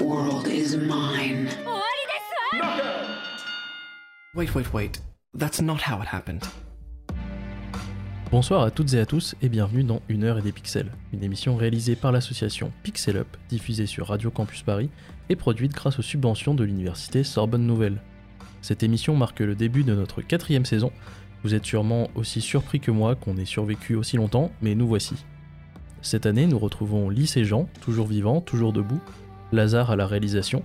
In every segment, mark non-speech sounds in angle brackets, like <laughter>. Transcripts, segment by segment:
world is mine. Wait, wait, wait. That's not how it happened. Bonsoir à toutes et à tous et bienvenue dans Une heure et des pixels, une émission réalisée par l'association Pixel Up, diffusée sur Radio Campus Paris et produite grâce aux subventions de l'université Sorbonne Nouvelle. Cette émission marque le début de notre quatrième saison. Vous êtes sûrement aussi surpris que moi qu'on ait survécu aussi longtemps, mais nous voici. Cette année, nous retrouvons Lys et Jean, toujours vivants, toujours debout, Lazare à la réalisation,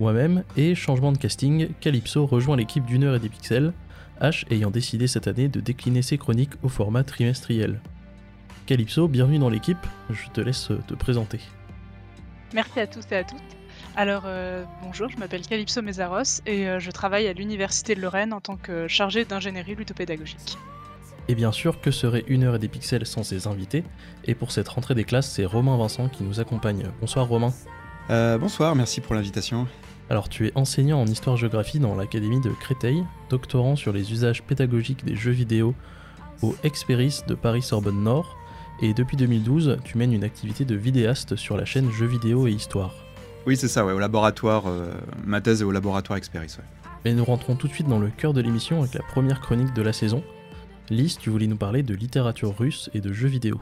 moi-même, et changement de casting, Calypso rejoint l'équipe d'une heure et des pixels, H ayant décidé cette année de décliner ses chroniques au format trimestriel. Calypso, bienvenue dans l'équipe, je te laisse te présenter. Merci à tous et à toutes. Alors, euh, bonjour, je m'appelle Calypso Mézaros et euh, je travaille à l'Université de Lorraine en tant que chargée d'ingénierie ludopédagogique. Et bien sûr, que serait une heure et des pixels sans ses invités? Et pour cette rentrée des classes, c'est Romain Vincent qui nous accompagne. Bonsoir Romain. Euh, bonsoir, merci pour l'invitation. Alors tu es enseignant en histoire-géographie dans l'Académie de Créteil, doctorant sur les usages pédagogiques des jeux vidéo au Experis de Paris-Sorbonne Nord, et depuis 2012, tu mènes une activité de vidéaste sur la chaîne Jeux vidéo et Histoire. Oui, c'est ça, ouais, au laboratoire, euh, ma thèse est au laboratoire Experis. Ouais. Mais nous rentrons tout de suite dans le cœur de l'émission avec la première chronique de la saison. Lys, tu voulais nous parler de littérature russe et de jeux vidéo.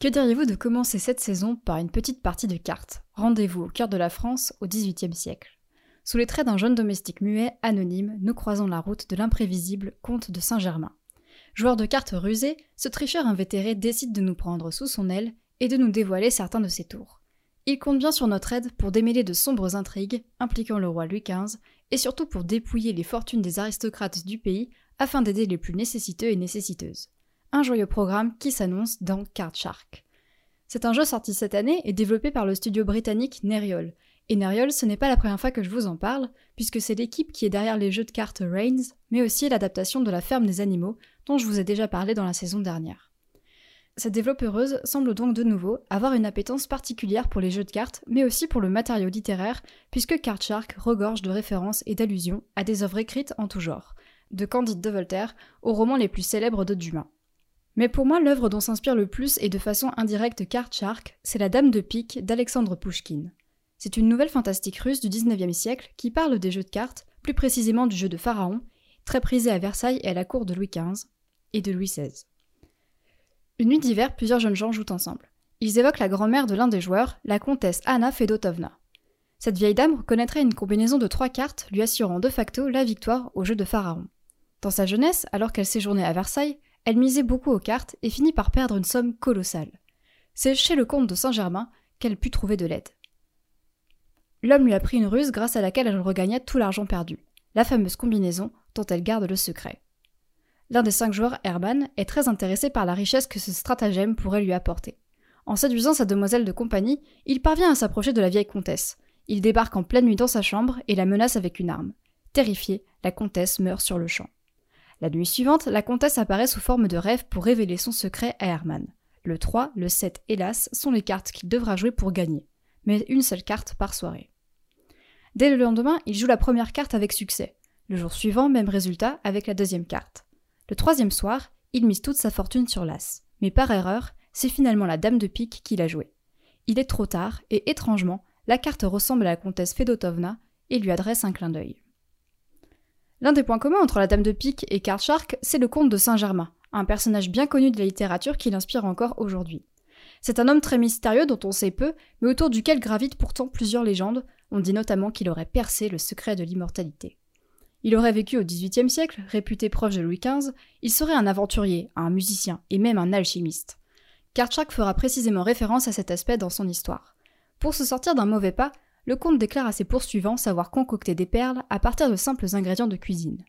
Que diriez-vous de commencer cette saison par une petite partie de cartes? Rendez-vous au cœur de la France au XVIIIe siècle. Sous les traits d'un jeune domestique muet, anonyme, nous croisons la route de l'imprévisible comte de Saint-Germain. Joueur de cartes rusé, ce tricheur invétéré décide de nous prendre sous son aile et de nous dévoiler certains de ses tours. Il compte bien sur notre aide pour démêler de sombres intrigues impliquant le roi Louis XV et surtout pour dépouiller les fortunes des aristocrates du pays afin d'aider les plus nécessiteux et nécessiteuses. Un joyeux programme qui s'annonce dans Card Shark. C'est un jeu sorti cette année et développé par le studio britannique Neriol, et Neriol, ce n'est pas la première fois que je vous en parle, puisque c'est l'équipe qui est derrière les jeux de cartes Reigns, mais aussi l'adaptation de la ferme des animaux, dont je vous ai déjà parlé dans la saison dernière. Cette développeuse semble donc de nouveau avoir une appétence particulière pour les jeux de cartes, mais aussi pour le matériau littéraire, puisque Card Shark regorge de références et d'allusions à des œuvres écrites en tout genre, de Candide de Voltaire aux romans les plus célèbres de Dumas. Mais pour moi, l'œuvre dont s'inspire le plus et de façon indirecte Card Shark, c'est La Dame de Pique d'Alexandre Pouchkine. C'est une nouvelle fantastique russe du 19e siècle qui parle des jeux de cartes, plus précisément du jeu de Pharaon, très prisé à Versailles et à la cour de Louis XV et de Louis XVI. Une nuit d'hiver, plusieurs jeunes gens jouent ensemble. Ils évoquent la grand-mère de l'un des joueurs, la comtesse Anna Fedotovna. Cette vieille dame reconnaîtrait une combinaison de trois cartes lui assurant de facto la victoire au jeu de Pharaon. Dans sa jeunesse, alors qu'elle séjournait à Versailles, elle misait beaucoup aux cartes et finit par perdre une somme colossale. C'est chez le comte de Saint-Germain qu'elle put trouver de l'aide. L'homme lui a pris une ruse grâce à laquelle elle regagna tout l'argent perdu, la fameuse combinaison dont elle garde le secret. L'un des cinq joueurs, Herman, est très intéressé par la richesse que ce stratagème pourrait lui apporter. En séduisant sa demoiselle de compagnie, il parvient à s'approcher de la vieille comtesse. Il débarque en pleine nuit dans sa chambre et la menace avec une arme. Terrifiée, la comtesse meurt sur le champ. La nuit suivante, la comtesse apparaît sous forme de rêve pour révéler son secret à Herman. Le 3, le 7 et l'As sont les cartes qu'il devra jouer pour gagner, mais une seule carte par soirée. Dès le lendemain, il joue la première carte avec succès. Le jour suivant, même résultat avec la deuxième carte. Le troisième soir, il mise toute sa fortune sur l'As, mais par erreur, c'est finalement la dame de pique qui l'a joué. Il est trop tard, et étrangement, la carte ressemble à la comtesse Fedotovna et lui adresse un clin d'œil. L'un des points communs entre la Dame de Pique et Card Shark, c'est le comte de Saint-Germain, un personnage bien connu de la littérature qui l'inspire encore aujourd'hui. C'est un homme très mystérieux dont on sait peu, mais autour duquel gravitent pourtant plusieurs légendes. On dit notamment qu'il aurait percé le secret de l'immortalité. Il aurait vécu au XVIIIe siècle, réputé proche de Louis XV, il serait un aventurier, un musicien et même un alchimiste. Card Shark fera précisément référence à cet aspect dans son histoire. Pour se sortir d'un mauvais pas, le comte déclare à ses poursuivants savoir concocter des perles à partir de simples ingrédients de cuisine.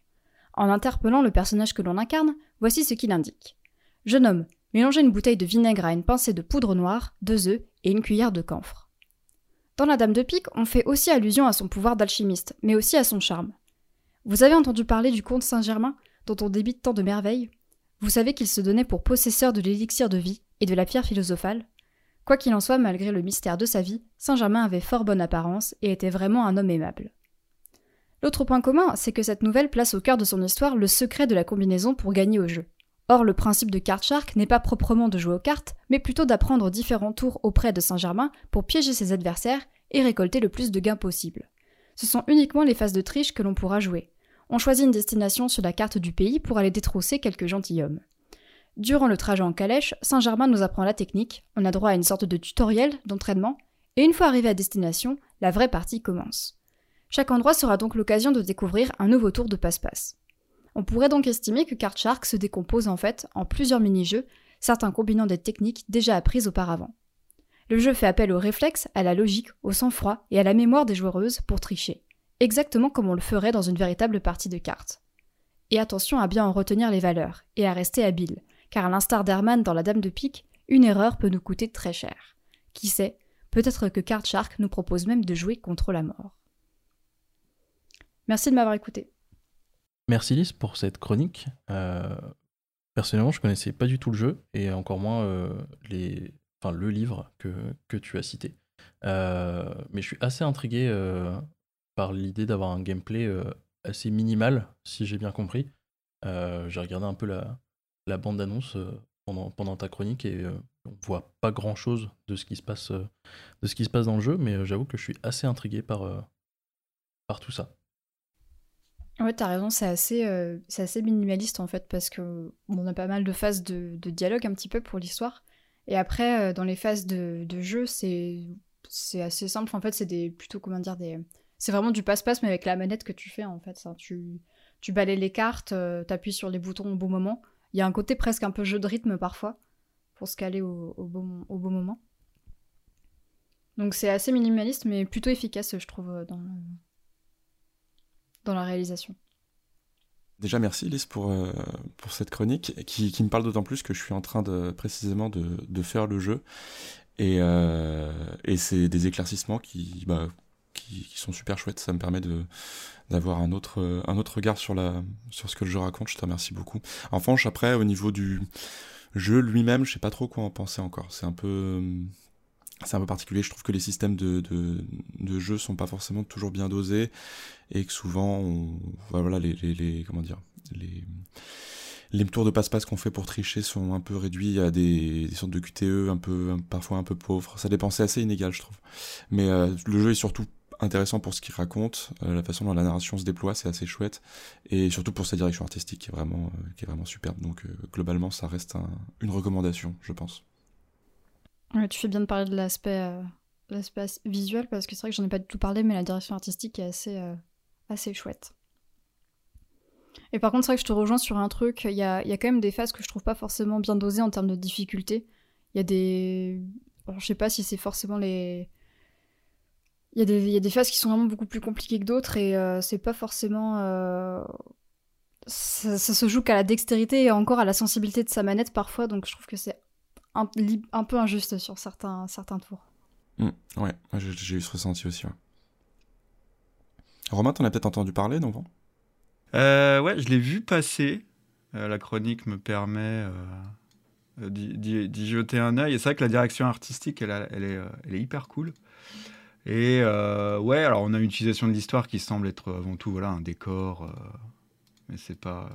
En interpellant le personnage que l'on incarne, voici ce qu'il indique. Jeune homme, mélangez une bouteille de vinaigre à une pincée de poudre noire, deux œufs et une cuillère de camphre. Dans la Dame de Pique, on fait aussi allusion à son pouvoir d'alchimiste, mais aussi à son charme. Vous avez entendu parler du comte Saint-Germain, dont on débite tant de merveilles? Vous savez qu'il se donnait pour possesseur de l'élixir de vie et de la pierre philosophale? Quoi qu'il en soit, malgré le mystère de sa vie, Saint-Germain avait fort bonne apparence et était vraiment un homme aimable. L'autre point commun, c'est que cette nouvelle place au cœur de son histoire le secret de la combinaison pour gagner au jeu. Or, le principe de Card Shark n'est pas proprement de jouer aux cartes, mais plutôt d'apprendre différents tours auprès de Saint-Germain pour piéger ses adversaires et récolter le plus de gains possible. Ce sont uniquement les phases de triche que l'on pourra jouer. On choisit une destination sur la carte du pays pour aller détrousser quelques gentilshommes. Durant le trajet en calèche, Saint-Germain nous apprend la technique, on a droit à une sorte de tutoriel d'entraînement, et une fois arrivé à destination, la vraie partie commence. Chaque endroit sera donc l'occasion de découvrir un nouveau tour de passe-passe. On pourrait donc estimer que Card Shark se décompose en fait en plusieurs mini-jeux, certains combinant des techniques déjà apprises auparavant. Le jeu fait appel au réflexe, à la logique, au sang-froid et à la mémoire des joueuses pour tricher, exactement comme on le ferait dans une véritable partie de cartes. Et attention à bien en retenir les valeurs, et à rester habile, car à l'instar d'Herman dans La Dame de Pique, une erreur peut nous coûter très cher. Qui sait, peut-être que Card Shark nous propose même de jouer contre la mort. Merci de m'avoir écouté. Merci Lys pour cette chronique. Euh, personnellement, je connaissais pas du tout le jeu et encore moins euh, le livre que, que tu as cité. Euh, mais je suis assez intrigué par l'idée d'avoir un gameplay assez minimal, si j'ai bien compris. j'ai regardé un peu la, la bande-annonce pendant, ta chronique et on voit pas grand-chose de ce qui se passe de ce qui se passe dans le jeu, mais j'avoue que je suis assez intrigué par, par tout ça. Ouais, t'as raison, c'est assez, euh, c'est assez minimaliste en fait, parce que on a pas mal de phases de, dialogue un petit peu pour l'histoire. Et après, euh, dans les phases de, jeu, c'est, assez simple. En fait, c'est plutôt, comment dire, des. C'est vraiment du passe-passe, mais avec la manette que tu fais en fait. Tu, tu balais les cartes, euh, t'appuies sur les boutons au bon moment. Il y a un côté presque un peu jeu de rythme parfois, pour se caler au, au, bon, moment. Donc c'est assez minimaliste, mais plutôt efficace, je trouve, dans, dans la réalisation. Déjà, merci Lise pour, euh, pour cette chronique qui, qui me parle d'autant plus que je suis en train de précisément de, de faire le jeu. Et, euh, et c'est des éclaircissements qui, bah, qui, sont super chouettes. Ça me permet de, d'avoir un autre, un autre regard sur, la, sur ce que le jeu raconte. Je te remercie beaucoup. En revanche, après, au niveau du jeu lui-même, je sais pas trop quoi en penser encore. C'est un peu c'est un peu particulier. Je trouve que les systèmes de, de, jeu sont pas forcément toujours bien dosés et que souvent, voilà, les, les, comment dire, les, les tours de passe-passe qu'on fait pour tricher sont un peu réduits à des, des sortes de QTE un peu, parfois un peu pauvres. Ça dépend, c'est assez inégal, je trouve. Mais euh, le jeu est surtout intéressant pour ce qu'il raconte, euh, la façon dont la narration se déploie, c'est assez chouette, et surtout pour sa direction artistique qui est vraiment, euh, qui est vraiment superbe. Donc globalement, ça reste un, une recommandation, je pense tu fais bien de parler de l'aspect euh, visuel parce que c'est vrai que j'en ai pas du tout parlé, mais la direction artistique est assez, euh, assez chouette. Et par contre, c'est vrai que je te rejoins sur un truc, il y a, y a, quand même des phases que je trouve pas forcément bien dosées en termes de difficulté. Il y a des. Alors, je sais pas si c'est forcément les. Il y, a des, y a des phases qui sont vraiment beaucoup plus compliquées que d'autres et euh, c'est pas forcément. Ça, ça, se joue qu'à la dextérité et encore à la sensibilité de sa manette parfois, donc je trouve que c'est un, un, peu injuste sur certains, certains tours. Mmh, ouais, j'ai eu ce ressenti aussi. Ouais. Romain, t'en as peut-être entendu parler, non euh, Ouais, je l'ai vu passer. Euh, la chronique me permet euh, d'y jeter un œil. Et c'est vrai que la direction artistique, elle, elle, est, elle est, hyper cool. Et ouais, alors on a une utilisation de l'histoire qui semble être avant tout voilà, un décor, mais c'est pas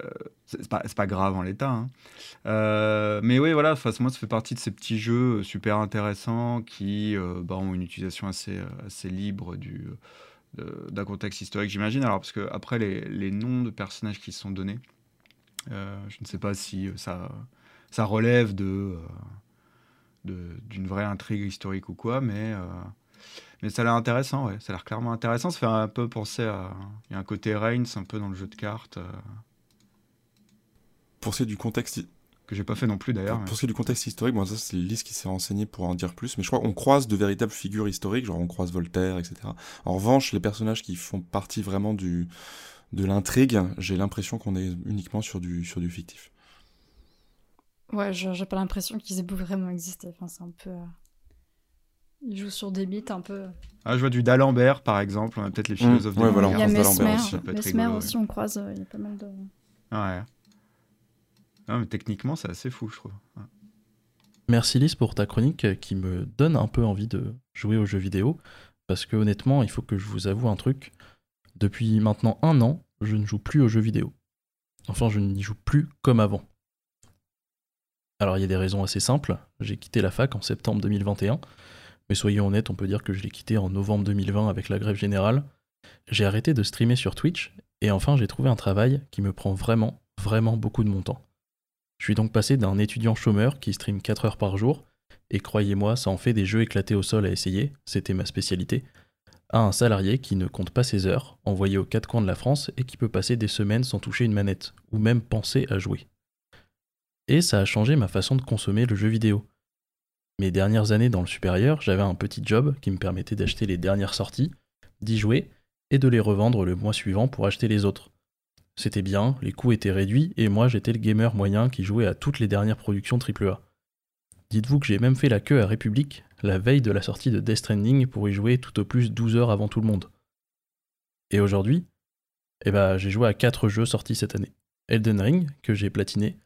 euh, c'est pas, grave en l'état. Hein. Euh, mais oui, voilà, moi, ça fait partie de ces petits jeux super intéressants qui euh, bah, ont une utilisation assez, assez libre du, d'un contexte historique, j'imagine. Alors, parce que après, les, les, noms de personnages qui sont donnés, je ne sais pas si ça, ça relève de, d'une vraie intrigue historique ou quoi, mais. Mais ça a l'air intéressant, ouais. Ça a l'air clairement intéressant. Ça fait un peu penser à. Il y a un côté Reigns un peu dans le jeu de cartes pour ce qui est du contexte que j'ai pas fait non plus d'ailleurs. Pour, ce qui est du contexte historique, bon, ça c'est Lise qui s'est renseigné pour en dire plus, mais je crois qu'on croise de véritables figures historiques, genre on croise Voltaire, etc. En revanche, les personnages qui font partie vraiment du de l'intrigue, j'ai l'impression qu'on est uniquement sur du sur du fictif. Ouais, j'ai pas l'impression qu'ils aient vraiment existé. Enfin, c'est un peu. Euh, Il joue sur des beats un peu. Ah, je vois du D'Alembert, par exemple. On a peut-être les philosophes ouais, de voilà, Il y a Mesmer. aussi, Mesmer rigolo, aussi, on croise, euh, il y a pas mal de. Ouais. Non, mais techniquement, c'est assez fou, je trouve. Ouais. Merci Lys pour ta chronique qui me donne un peu envie de jouer aux jeux vidéo. Parce que honnêtement, il faut que je vous avoue un truc. Depuis maintenant un an, je ne joue plus aux jeux vidéo. Enfin, je n'y joue plus comme avant. Alors il y a des raisons assez simples. J'ai quitté la fac en septembre 2021. Mais soyons honnêtes, on peut dire que je l'ai quitté en novembre 2020 avec la grève générale. J'ai arrêté de streamer sur Twitch. Et enfin, j'ai trouvé un travail qui me prend vraiment, vraiment beaucoup de mon temps. Je suis donc passé d'un étudiant chômeur qui stream 4 heures par jour, et croyez-moi, ça en fait des jeux éclatés au sol à essayer, c'était ma spécialité, à un salarié qui ne compte pas ses heures, envoyé aux quatre coins de la France et qui peut passer des semaines sans toucher une manette, ou même penser à jouer. Et ça a changé ma façon de consommer le jeu vidéo. Mes dernières années dans le supérieur, j'avais un petit job qui me permettait d'acheter les dernières sorties, d'y jouer, et de les revendre le mois suivant pour acheter les autres. C'était bien, les coûts étaient réduits, et moi j'étais le gamer moyen qui jouait à toutes les dernières productions AAA. Dites-vous que j'ai même fait la queue à République, la veille de la sortie de Death Stranding, pour y jouer tout au plus 12 heures avant tout le monde. Et aujourd'hui Eh bah j'ai joué à 4 jeux sortis cette année. Elden Ring, que j'ai platiné,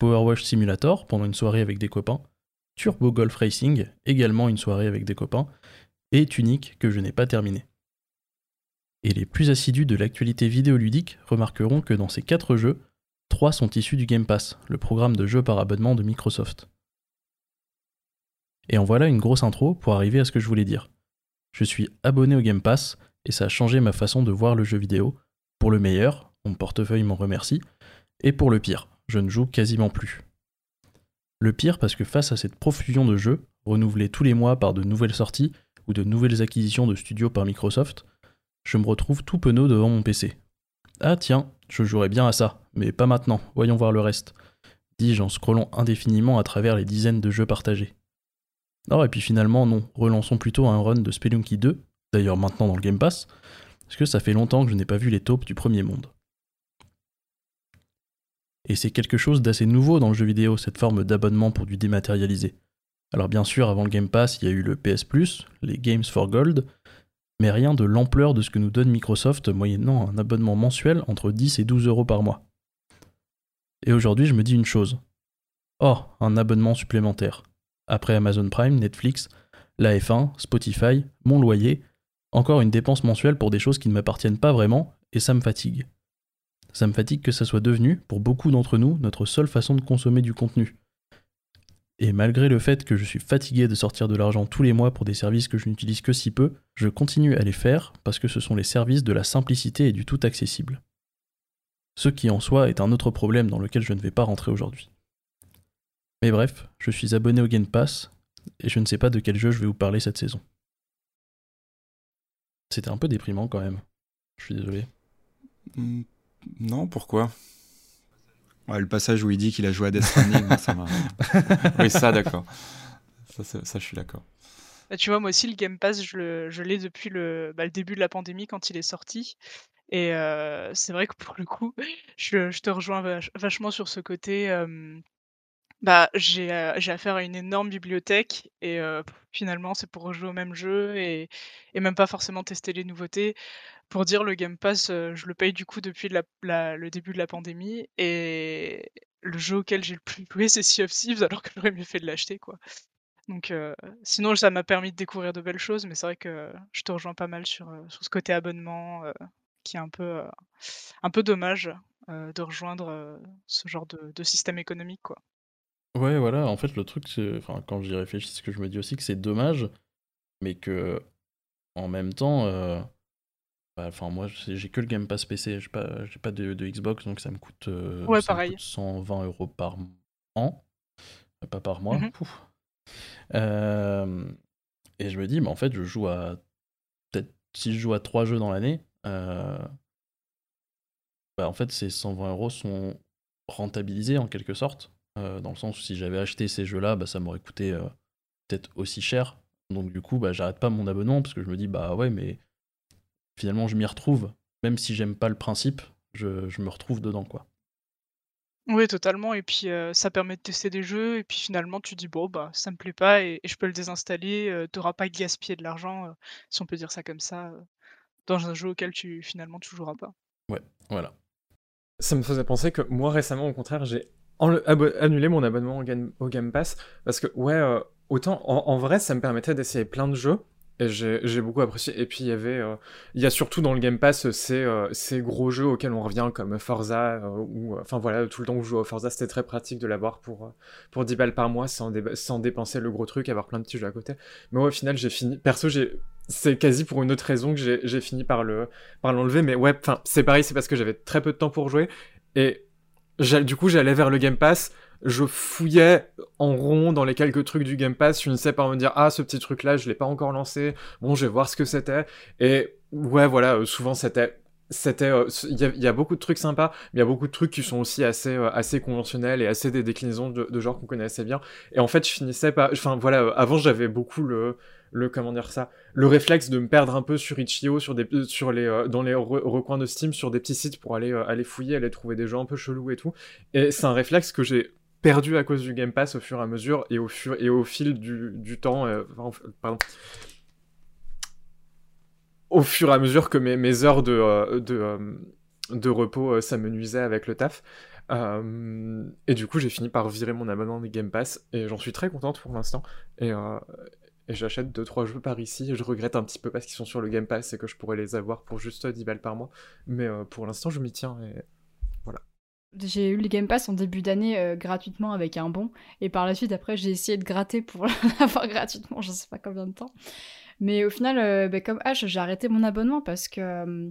Power Wash Simulator, pendant une soirée avec des copains, Turbo Golf Racing, également une soirée avec des copains, et Tunic, que je n'ai pas terminé. Et les plus assidus de l'actualité vidéoludique remarqueront que dans ces 4 jeux, 3 sont issus du Game Pass, le programme de jeux par abonnement de Microsoft. Et en voilà une grosse intro pour arriver à ce que je voulais dire. Je suis abonné au Game Pass et ça a changé ma façon de voir le jeu vidéo. Pour le meilleur, mon portefeuille m'en remercie, et pour le pire, je ne joue quasiment plus. Le pire parce que face à cette profusion de jeux, renouvelés tous les mois par de nouvelles sorties ou de nouvelles acquisitions de studios par Microsoft, je me retrouve tout penaud devant mon PC. Ah tiens, je jouerais bien à ça, mais pas maintenant, voyons voir le reste, dis-je en scrollant indéfiniment à travers les dizaines de jeux partagés. Non, et puis finalement, non, relançons plutôt un run de Spelunky 2, d'ailleurs maintenant dans le Game Pass, parce que ça fait longtemps que je n'ai pas vu les taupes du premier monde. Et c'est quelque chose d'assez nouveau dans le jeu vidéo, cette forme d'abonnement pour du dématérialisé. Alors bien sûr, avant le Game Pass, il y a eu le PS Plus, les Games for Gold, mais rien de l'ampleur de ce que nous donne Microsoft moyennant un abonnement mensuel entre 10 et 12 euros par mois. Et aujourd'hui, je me dis une chose. Oh, un abonnement supplémentaire. Après Amazon Prime, Netflix, la F1, Spotify, mon loyer, encore une dépense mensuelle pour des choses qui ne m'appartiennent pas vraiment, et ça me fatigue. Ça me fatigue que ça soit devenu, pour beaucoup d'entre nous, notre seule façon de consommer du contenu. Et malgré le fait que je suis fatigué de sortir de l'argent tous les mois pour des services que je n'utilise que si peu, je continue à les faire parce que ce sont les services de la simplicité et du tout accessible. Ce qui en soi est un autre problème dans lequel je ne vais pas rentrer aujourd'hui. Mais bref, je suis abonné au Game Pass et je ne sais pas de quel jeu je vais vous parler cette saison. C'était un peu déprimant quand même. Je suis désolé. Non, pourquoi? Ouais, le passage où il dit qu'il a joué à Death Stranding, moi, <laughs> ça m'a. Oui, ça, d'accord. Ça, ça, ça, je suis d'accord. Bah, tu vois, moi aussi, le Game Pass, je le- je l'ai depuis le, bah, le début de la pandémie quand il est sorti. Et euh, c'est vrai que pour le coup, <laughs> je, je te rejoins vach- vachement sur ce côté. euh, bah, j'ai euh, j'ai affaire à une énorme bibliothèque et euh, finalement, c'est pour rejouer au même jeu et, même pas forcément tester les nouveautés. Pour dire, le Game Pass, euh, je le paye du coup depuis la- la- le début de la pandémie et le jeu auquel j'ai le plus joué, c'est Sea of Thieves, alors que j'aurais mieux fait de l'acheter, quoi. Donc, sinon, ça m'a permis de découvrir de belles choses, mais c'est vrai que je te rejoins pas mal sur, ce côté abonnement qui est un peu, un peu dommage de rejoindre ce genre de, de système économique, quoi. Ouais, voilà, en fait, le truc, c'est. Enfin, quand j'y réfléchis, c'est que je me dis aussi que c'est dommage, mais que. En même temps. euh, bah, Enfin, moi, j'ai j'ai que le Game Pass PC, j'ai pas, j'ai pas de, de Xbox, donc ça me coûte, euh, Ouais, ça me pareil. coûte 120 euros par an, euh, pas par mois. Mhm. Pouf. Euh, et je me dis, mais en fait, je joue à. Peut-être si je joue à 3 jeux dans l'année, euh, bah, en fait, ces 120 euros sont rentabilisés en quelque sorte, euh, dans le sens où si j'avais acheté ces jeux-là, bah, ça m'aurait coûté euh, peut-être aussi cher. Donc du coup, bah, j'arrête pas mon abonnement parce que je me dis, bah ouais, mais finalement, je m'y retrouve. Même si j'aime pas le principe, je, je me retrouve dedans, quoi. Oui, totalement et puis, heu, ça permet de tester des jeux et puis finalement tu dis: «Bon, bah, ça me plaît pas et et je peux le désinstaller», heu, tu auras pas gaspillé de l'argent, si on peut dire ça comme ça, dans un jeu auquel tu finalement tu joueras pas. Ouais, voilà. Ça me faisait penser que moi récemment au contraire j'ai annulé mon abonnement au Game, Pass parce que ouais, euh, autant en, vrai ça me permettait d'essayer plein de jeux et j'ai beaucoup apprécié. Et puis il y avait, euh, il y a surtout dans le Game Pass ces, euh, ces gros jeux auxquels on revient comme Forza ou, enfin voilà, tout le temps où je joue à Forza, c'était très pratique de l'avoir pour pour 10 balles par mois sans, sans dépenser le gros truc, avoir plein de petits jeux à côté. Mais ouais, au final, j'ai fini. Perso, j'ai c'est quasi pour une autre raison que j'ai fini par le par l'enlever. Mais ouais, enfin c'est pareil, c'est parce que j'avais très peu de temps pour jouer et du coup j'allais vers le Game Pass. Je fouillais en rond dans les quelques trucs du Game Pass, je finissais par me dire ah ce petit truc là je l'ai pas encore lancé, bon je vais voir ce que c'était. Et ouais voilà euh, souvent c'était c'était euh, il y, a beaucoup de trucs sympas mais il y a beaucoup de trucs qui sont aussi assez euh, assez conventionnels et assez des déclinaisons de, de genre qu'on connaît assez bien. Et en fait je finissais par enfin voilà avant j'avais beaucoup le le comment ça le réflexe de me perdre un peu sur Itch.io sur des sur les dans les recoins de Steam sur des petits sites pour aller aller fouiller aller trouver des jeux un peu chelous et tout et c'est un réflexe que j'ai perdu à cause du Game Pass au fur et à mesure et au, fil du, temps. Euh, pardon. Au fur et à mesure que mes, heures de, euh, euh, repos s'amenuisaient avec le taf. et du coup, j'ai fini par virer mon abonnement de Game Pass et j'en suis très contente pour l'instant. Et j'achète 2-3 jeux par ici. Je regrette un petit peu parce qu'ils sont sur le Game Pass et que je pourrais les avoir pour juste 10 balles par mois. Mais pour l'instant, je m'y tiens et voilà. J'ai eu le Game Pass en début d'année euh, gratuitement avec un bon, et par la suite, après, j'ai essayé de gratter pour <laughs> l'avoir gratuitement, je sais pas combien de temps. Mais au final, euh, bah, comme H, j'ai arrêté mon abonnement parce que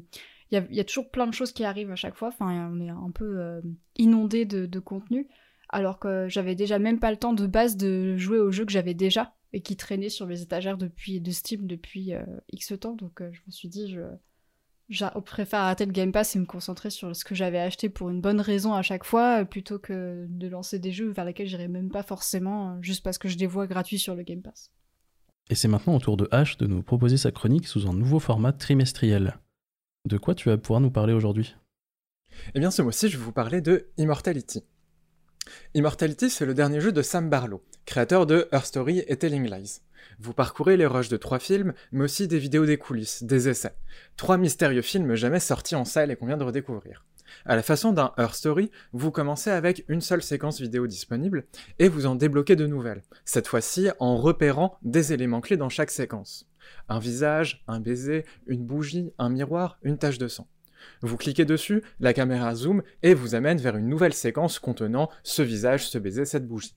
il euh, y, a toujours plein de choses qui arrivent à chaque fois. Enfin, on est un peu inondé de, de, contenu, alors que j'avais déjà même pas le temps de base de jouer aux jeux que j'avais déjà et qui traînaient sur mes étagères depuis de Steam depuis X temps. Donc je me suis dit, je je préfère arrêter le Game Pass et me concentrer sur ce que j'avais acheté pour une bonne raison à chaque fois, euh, plutôt que de lancer des jeux vers lesquels j'irai même pas forcément, euh, juste parce que je les vois gratuits sur le Game Pass. Et c'est maintenant au tour de H de nous proposer sa chronique sous un nouveau format trimestriel. De quoi tu vas pouvoir nous parler aujourd'hui? Eh bien ce mois-ci je vais vous parler de Immortality. Immortality c'est le dernier jeu de Sam Barlow, créateur de Her Story et Telling Lies. Vous parcourez les rushs de trois films, mais aussi des vidéos des coulisses, des essais. Trois mystérieux films jamais sortis en salle et qu'on vient de redécouvrir. À la façon d'un Her Story, vous commencez avec une seule séquence vidéo disponible et vous en débloquez de nouvelles, cette fois-ci en repérant des éléments clés dans chaque séquence. Un visage, un baiser, une bougie, un miroir, une tache de sang. Vous cliquez dessus, la caméra zoom et vous amène vers une nouvelle séquence contenant ce visage, ce baiser, cette bougie.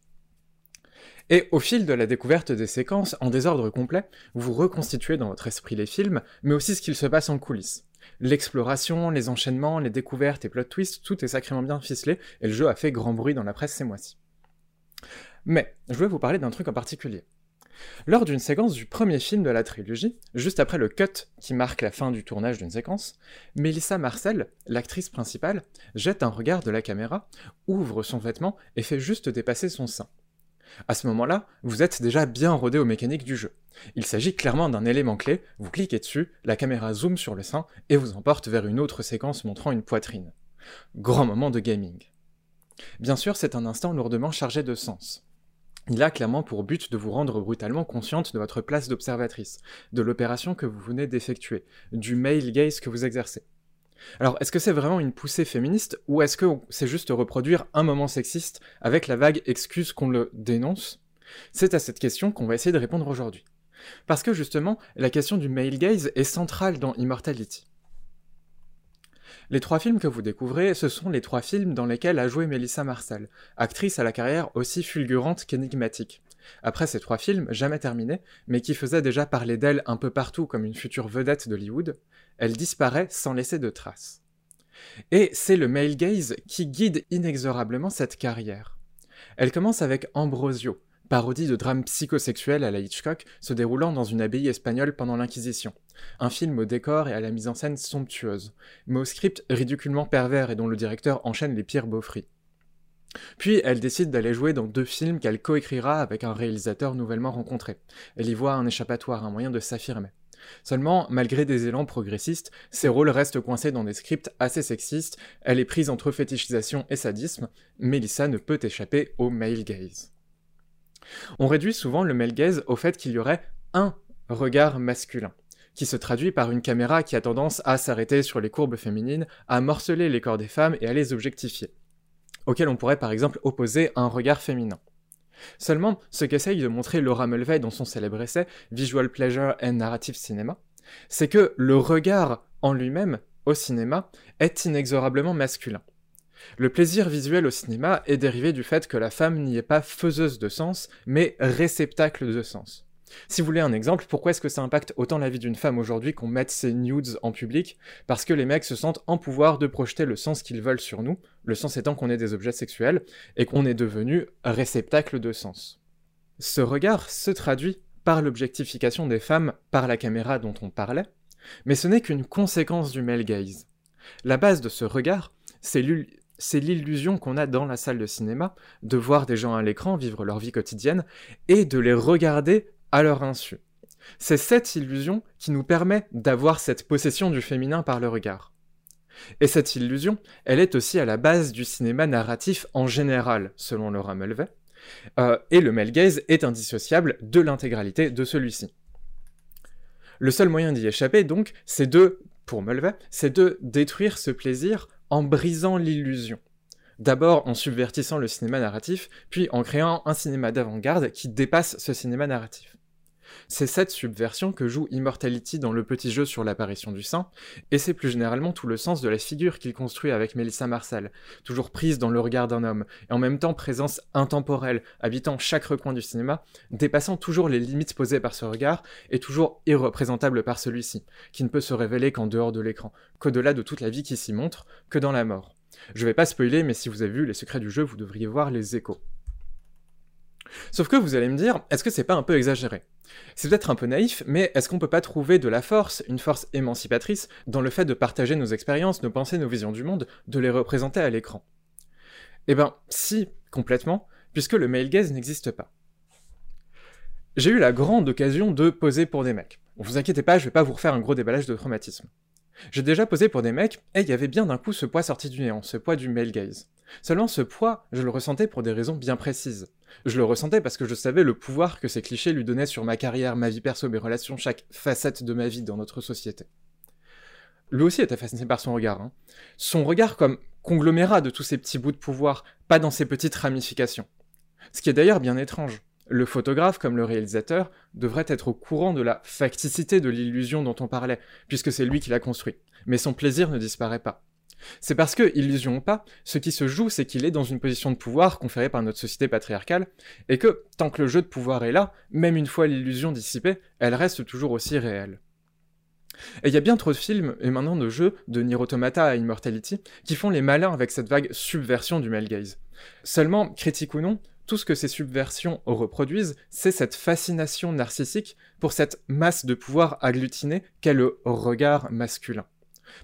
Et au fil de la découverte des séquences, en désordre complet, vous reconstituez dans votre esprit les films, mais aussi ce qu'il se passe en coulisses. L'exploration, les enchaînements, les découvertes et plot twists, tout est sacrément bien ficelé, et le jeu a fait grand bruit dans la presse ces mois-ci. Mais, je voulais vous parler d'un truc en particulier. Lors d'une séquence du premier film de la trilogie, juste après le cut qui marque la fin du tournage d'une séquence, Melissa Marcel, l'actrice principale, jette un regard de la caméra, ouvre son vêtement et fait juste dépasser son sein. À ce moment-là, vous êtes déjà bien rodé aux mécaniques du jeu. Il s'agit clairement d'un élément clé, vous cliquez dessus, la caméra zoome sur le sein et vous emporte vers une autre séquence montrant une poitrine. Grand moment de gaming. Bien sûr, c'est un instant lourdement chargé de sens. Il a clairement pour but de vous rendre brutalement consciente de votre place d'observatrice, de l'opération que vous venez d'effectuer, du male gaze que vous exercez. Alors, est-ce que c'est vraiment une poussée féministe ou est-ce que c'est juste reproduire un moment sexiste avec la vague excuse qu'on le dénonce? C'est à cette question qu'on va essayer de répondre aujourd'hui. Parce que justement, la question du male gaze est centrale dans Immortality. Les trois films que vous découvrez, ce sont les trois films dans lesquels a joué Melissa Marcel, actrice à la carrière aussi fulgurante qu'énigmatique. Après ces trois films, jamais terminés, mais qui faisaient déjà parler d'elle un peu partout comme une future vedette d'Hollywood, elle disparaît sans laisser de traces. Et c'est le male gaze qui guide inexorablement cette carrière. Elle commence avec Ambrosio, parodie de drame psychosexuel à la Hitchcock se déroulant dans une abbaye espagnole pendant l'Inquisition. Un film au décor et à la mise en scène somptueuse, mais au script ridiculement pervers et dont le directeur enchaîne les pires beaufries. Puis elle décide d'aller jouer dans deux films qu'elle coécrira avec un réalisateur nouvellement rencontré. Elle y voit un échappatoire, un moyen de s'affirmer. Seulement, malgré des élans progressistes, ses rôles restent coincés dans des scripts assez sexistes, elle est prise entre fétichisation et sadisme, Melissa ne peut échapper au male gaze. On réduit souvent le male au fait qu'il y aurait un regard masculin, qui se traduit par une caméra qui a tendance à s'arrêter sur les courbes féminines, à morceler les corps des femmes et à les objectifier, auquel on pourrait par exemple opposer un regard féminin. Seulement, ce qu'essaye de montrer Laura Mulvey dans son célèbre essai Visual Pleasure and Narrative Cinema, c'est que le regard en lui-même, au cinéma, est inexorablement masculin. Le plaisir visuel au cinéma est dérivé du fait que la femme n'y est pas faiseuse de sens, mais réceptacle de sens. Si vous voulez un exemple, pourquoi est-ce que ça impacte autant la vie d'une femme aujourd'hui qu'on mette ses nudes en public? Parce que les mecs se sentent en pouvoir de projeter le sens qu'ils veulent sur nous, le sens étant qu'on est des objets sexuels, et qu'on est devenu réceptacle de sens. Ce regard se traduit par l'objectification des femmes par la caméra dont on parlait, mais ce n'est qu'une conséquence du male gaze. La base de ce regard, c'est l'illusion qu'on a dans la salle de cinéma de voir des gens à l'écran vivre leur vie quotidienne et de les regarder à leur insu. C'est cette illusion qui nous permet d'avoir cette possession du féminin par le regard. Et cette illusion, elle est aussi à la base du cinéma narratif en général, selon Laura Mulvey, euh, et le male gaze est indissociable de l'intégralité de celui-ci. Le seul moyen d'y échapper, donc, c'est de, pour Mulvey, c'est de détruire ce plaisir en brisant l'illusion. D'abord en subvertissant le cinéma narratif, puis en créant un cinéma d'avant-garde qui dépasse ce cinéma narratif. C'est cette subversion que joue Immortality dans le petit jeu sur l'apparition du sang, et c'est plus généralement tout le sens de la figure qu'il construit avec Melissa Marcel, toujours prise dans le regard d'un homme, et en même temps présence intemporelle, habitant chaque recoin du cinéma, dépassant toujours les limites posées par ce regard, et toujours irreprésentable par celui-ci, qui ne peut se révéler qu'en dehors de l'écran, qu'au-delà de toute la vie qui s'y montre, que dans la mort. Je vais pas spoiler, mais si vous avez vu les secrets du jeu, vous devriez voir les échos. Sauf que vous allez me dire, est-ce que c'est pas un peu exagéré? C'est peut-être un peu naïf, mais est-ce qu'on peut pas trouver de la force, une force émancipatrice, dans le fait de partager nos expériences, nos pensées, nos visions du monde, de les représenter à l'écran? Eh ben, si, complètement, puisque le male gaze n'existe pas. J'ai eu la grande occasion de poser pour des mecs. Vous inquiétez pas, je vais pas vous refaire un gros déballage de traumatisme. J'ai déjà posé pour des mecs, et il y avait bien d'un coup ce poids sorti du néant, ce poids du male gaze. Seulement ce poids, je le ressentais pour des raisons bien précises. Je le ressentais parce que je savais le pouvoir que ces clichés lui donnaient sur ma carrière, ma vie perso, mes relations, chaque facette de ma vie dans notre société. Lui aussi était fasciné par son regard. Hein. Son regard comme conglomérat de tous ces petits bouts de pouvoir, pas dans ses petites ramifications. Ce qui est d'ailleurs bien étrange. Le photographe, comme le réalisateur, devrait être au courant de la facticité de l'illusion dont on parlait, puisque c'est lui qui l'a construit. Mais son plaisir ne disparaît pas. C'est parce que, illusion ou pas, ce qui se joue, c'est qu'il est dans une position de pouvoir conférée par notre société patriarcale, et que, tant que le jeu de pouvoir est là, même une fois l'illusion dissipée, elle reste toujours aussi réelle. Et il y a bien trop de films, et maintenant de jeux, de Nier à Immortality, qui font les malins avec cette vague subversion du male gaze. Seulement, critique ou non, tout ce que ces subversions reproduisent, c'est cette fascination narcissique pour cette masse de pouvoir agglutinée qu'est le regard masculin.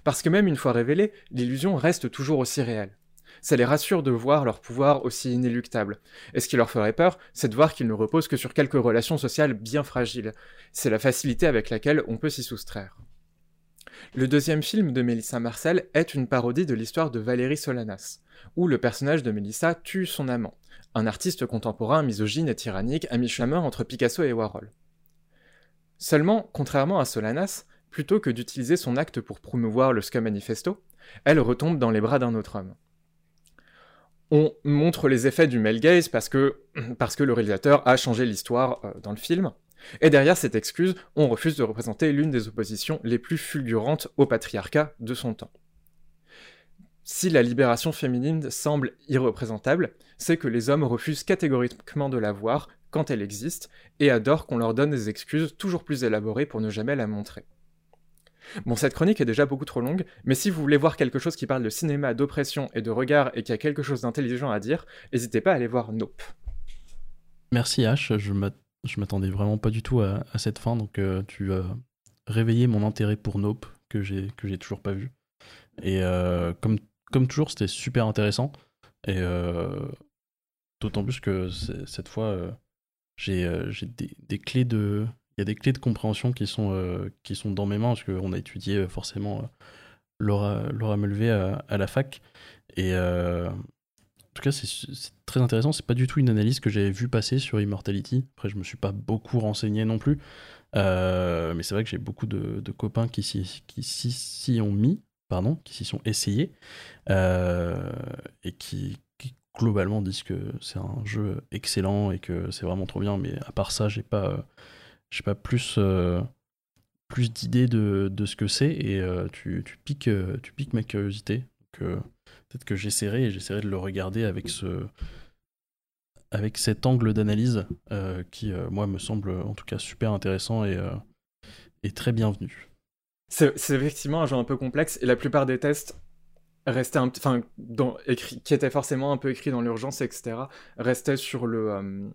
Parce que même une fois révélée, l'illusion reste toujours aussi réelle. Ça les rassure de voir leur pouvoir aussi inéluctable. Et ce qui leur ferait peur, c'est de voir qu'ils ne reposent que sur quelques relations sociales bien fragiles. C'est la facilité avec laquelle on peut s'y soustraire. Le deuxième film de Mélissa Marcel est une parodie de l'histoire de Valérie Solanas, où le personnage de Mélissa tue son amant, un artiste contemporain misogyne et tyrannique à mi-chemin entre Picasso et Warhol. Seulement, contrairement à Solanas, plutôt que d'utiliser son acte pour promouvoir le Scum Manifesto, elle retombe dans les bras d'un autre homme. On montre les effets du male gaze parce que, <clears throat> parce que le réalisateur a changé l'histoire euh, dans le film, et derrière cette excuse, on refuse de représenter l'une des oppositions les plus fulgurantes au patriarcat de son temps. Si la libération féminine semble irreprésentable, c'est que les hommes refusent catégoriquement de la voir quand elle existe, et adorent qu'on leur donne des excuses toujours plus élaborées pour ne jamais la montrer. Bon, cette chronique est déjà beaucoup trop longue, mais si vous voulez voir quelque chose qui parle de cinéma, d'oppression et de regard et qui a quelque chose d'intelligent à dire, n'hésitez pas à aller voir Nope. Merci H, je m'attendais vraiment pas du tout à, cette fin, donc euh, tu as réveillé mon intérêt pour Nope, que j'ai toujours pas vu. Et euh, comme, comme toujours, c'était super intéressant, et euh, d'autant plus que cette fois, j'ai des, des, clés de il y a des clés de compréhension qui sont, euh, qui sont dans mes mains, parce qu'on a étudié euh, forcément euh, Laura, Laura à, la fac. Et en tout cas, c'est très intéressant. C'est pas du tout une analyse que j'avais vu passer sur Immortality. Après, je me suis pas beaucoup renseigné non plus. mais c'est vrai que j'ai beaucoup de, copains qui s'y ont mis, pardon, qui s'y sont essayés, et qui, globalement disent que c'est un jeu excellent et que c'est vraiment trop bien. Mais à part ça, j'ai pas j'ai pas plus, euh, plus d'idées de, de, ce que c'est et euh, tu, tu, piques, euh, tu piques ma curiosité. peut-être que j'essaierai et j'essaierai de le regarder avec ce avec cet angle d'analyse qui moi me semble en tout cas super intéressant et, et très bienvenu. C'est effectivement un jeu un peu complexe et la plupart des tests restaient enfin qui étaient forcément un peu écrits dans l'urgence etc restaient sur le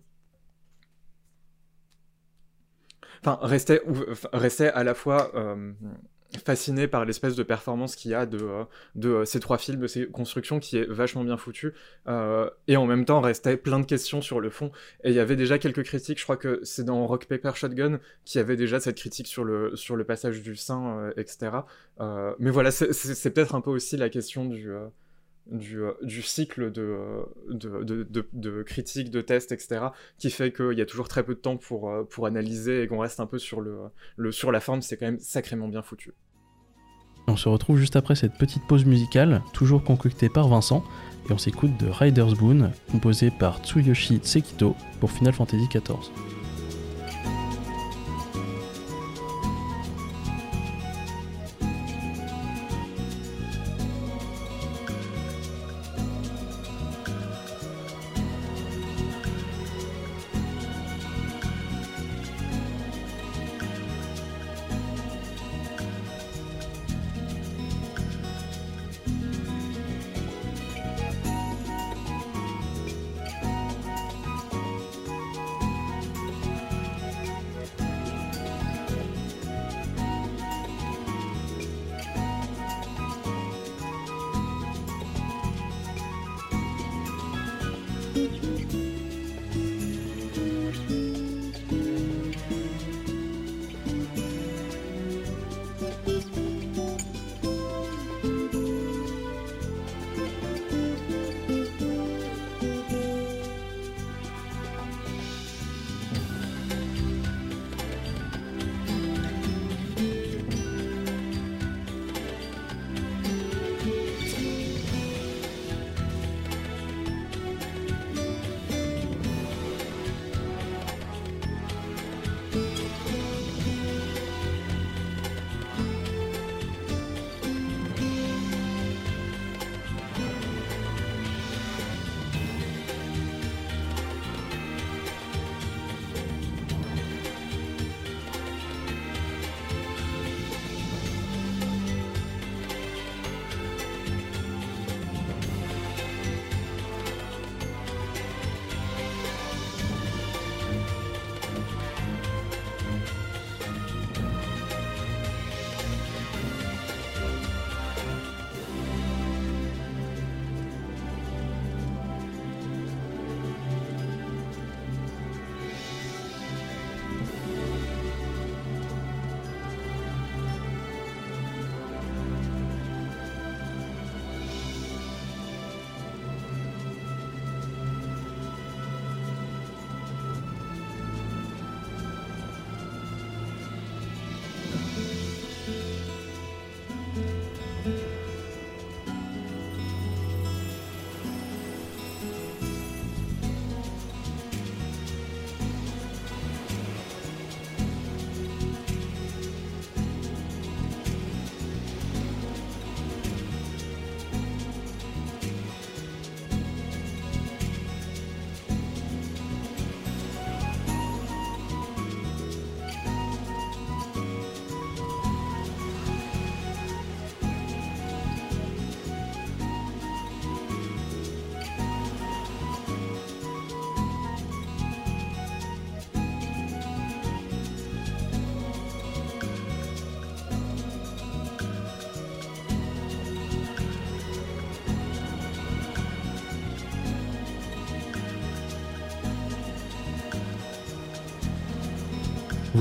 enfin, restait, restait à la fois euh, fasciné par l'espèce de performance qu'il y a de, euh, euh, ces trois films, de ces constructions qui est vachement bien foutu, et en même temps restait plein de questions sur le fond. Et il y avait déjà quelques critiques, je crois que c'est dans Rock Paper Shotgun qui avait déjà cette critique sur le, sur le passage du sein, etc. mais voilà, c'est peut-être un peu aussi la question du du, euh, cycle euh, de, de, critiques, de tests, etc., qui fait qu'il y a toujours très peu de temps pour, euh, pour analyser et qu'on reste un peu sur, le, sur la forme, c'est quand même sacrément bien foutu. On se retrouve juste après cette petite pause musicale, toujours concoctée par Vincent, et on s'écoute de Rider's Boon, composé par Tsuyoshi Sekito pour Final Fantasy XIV.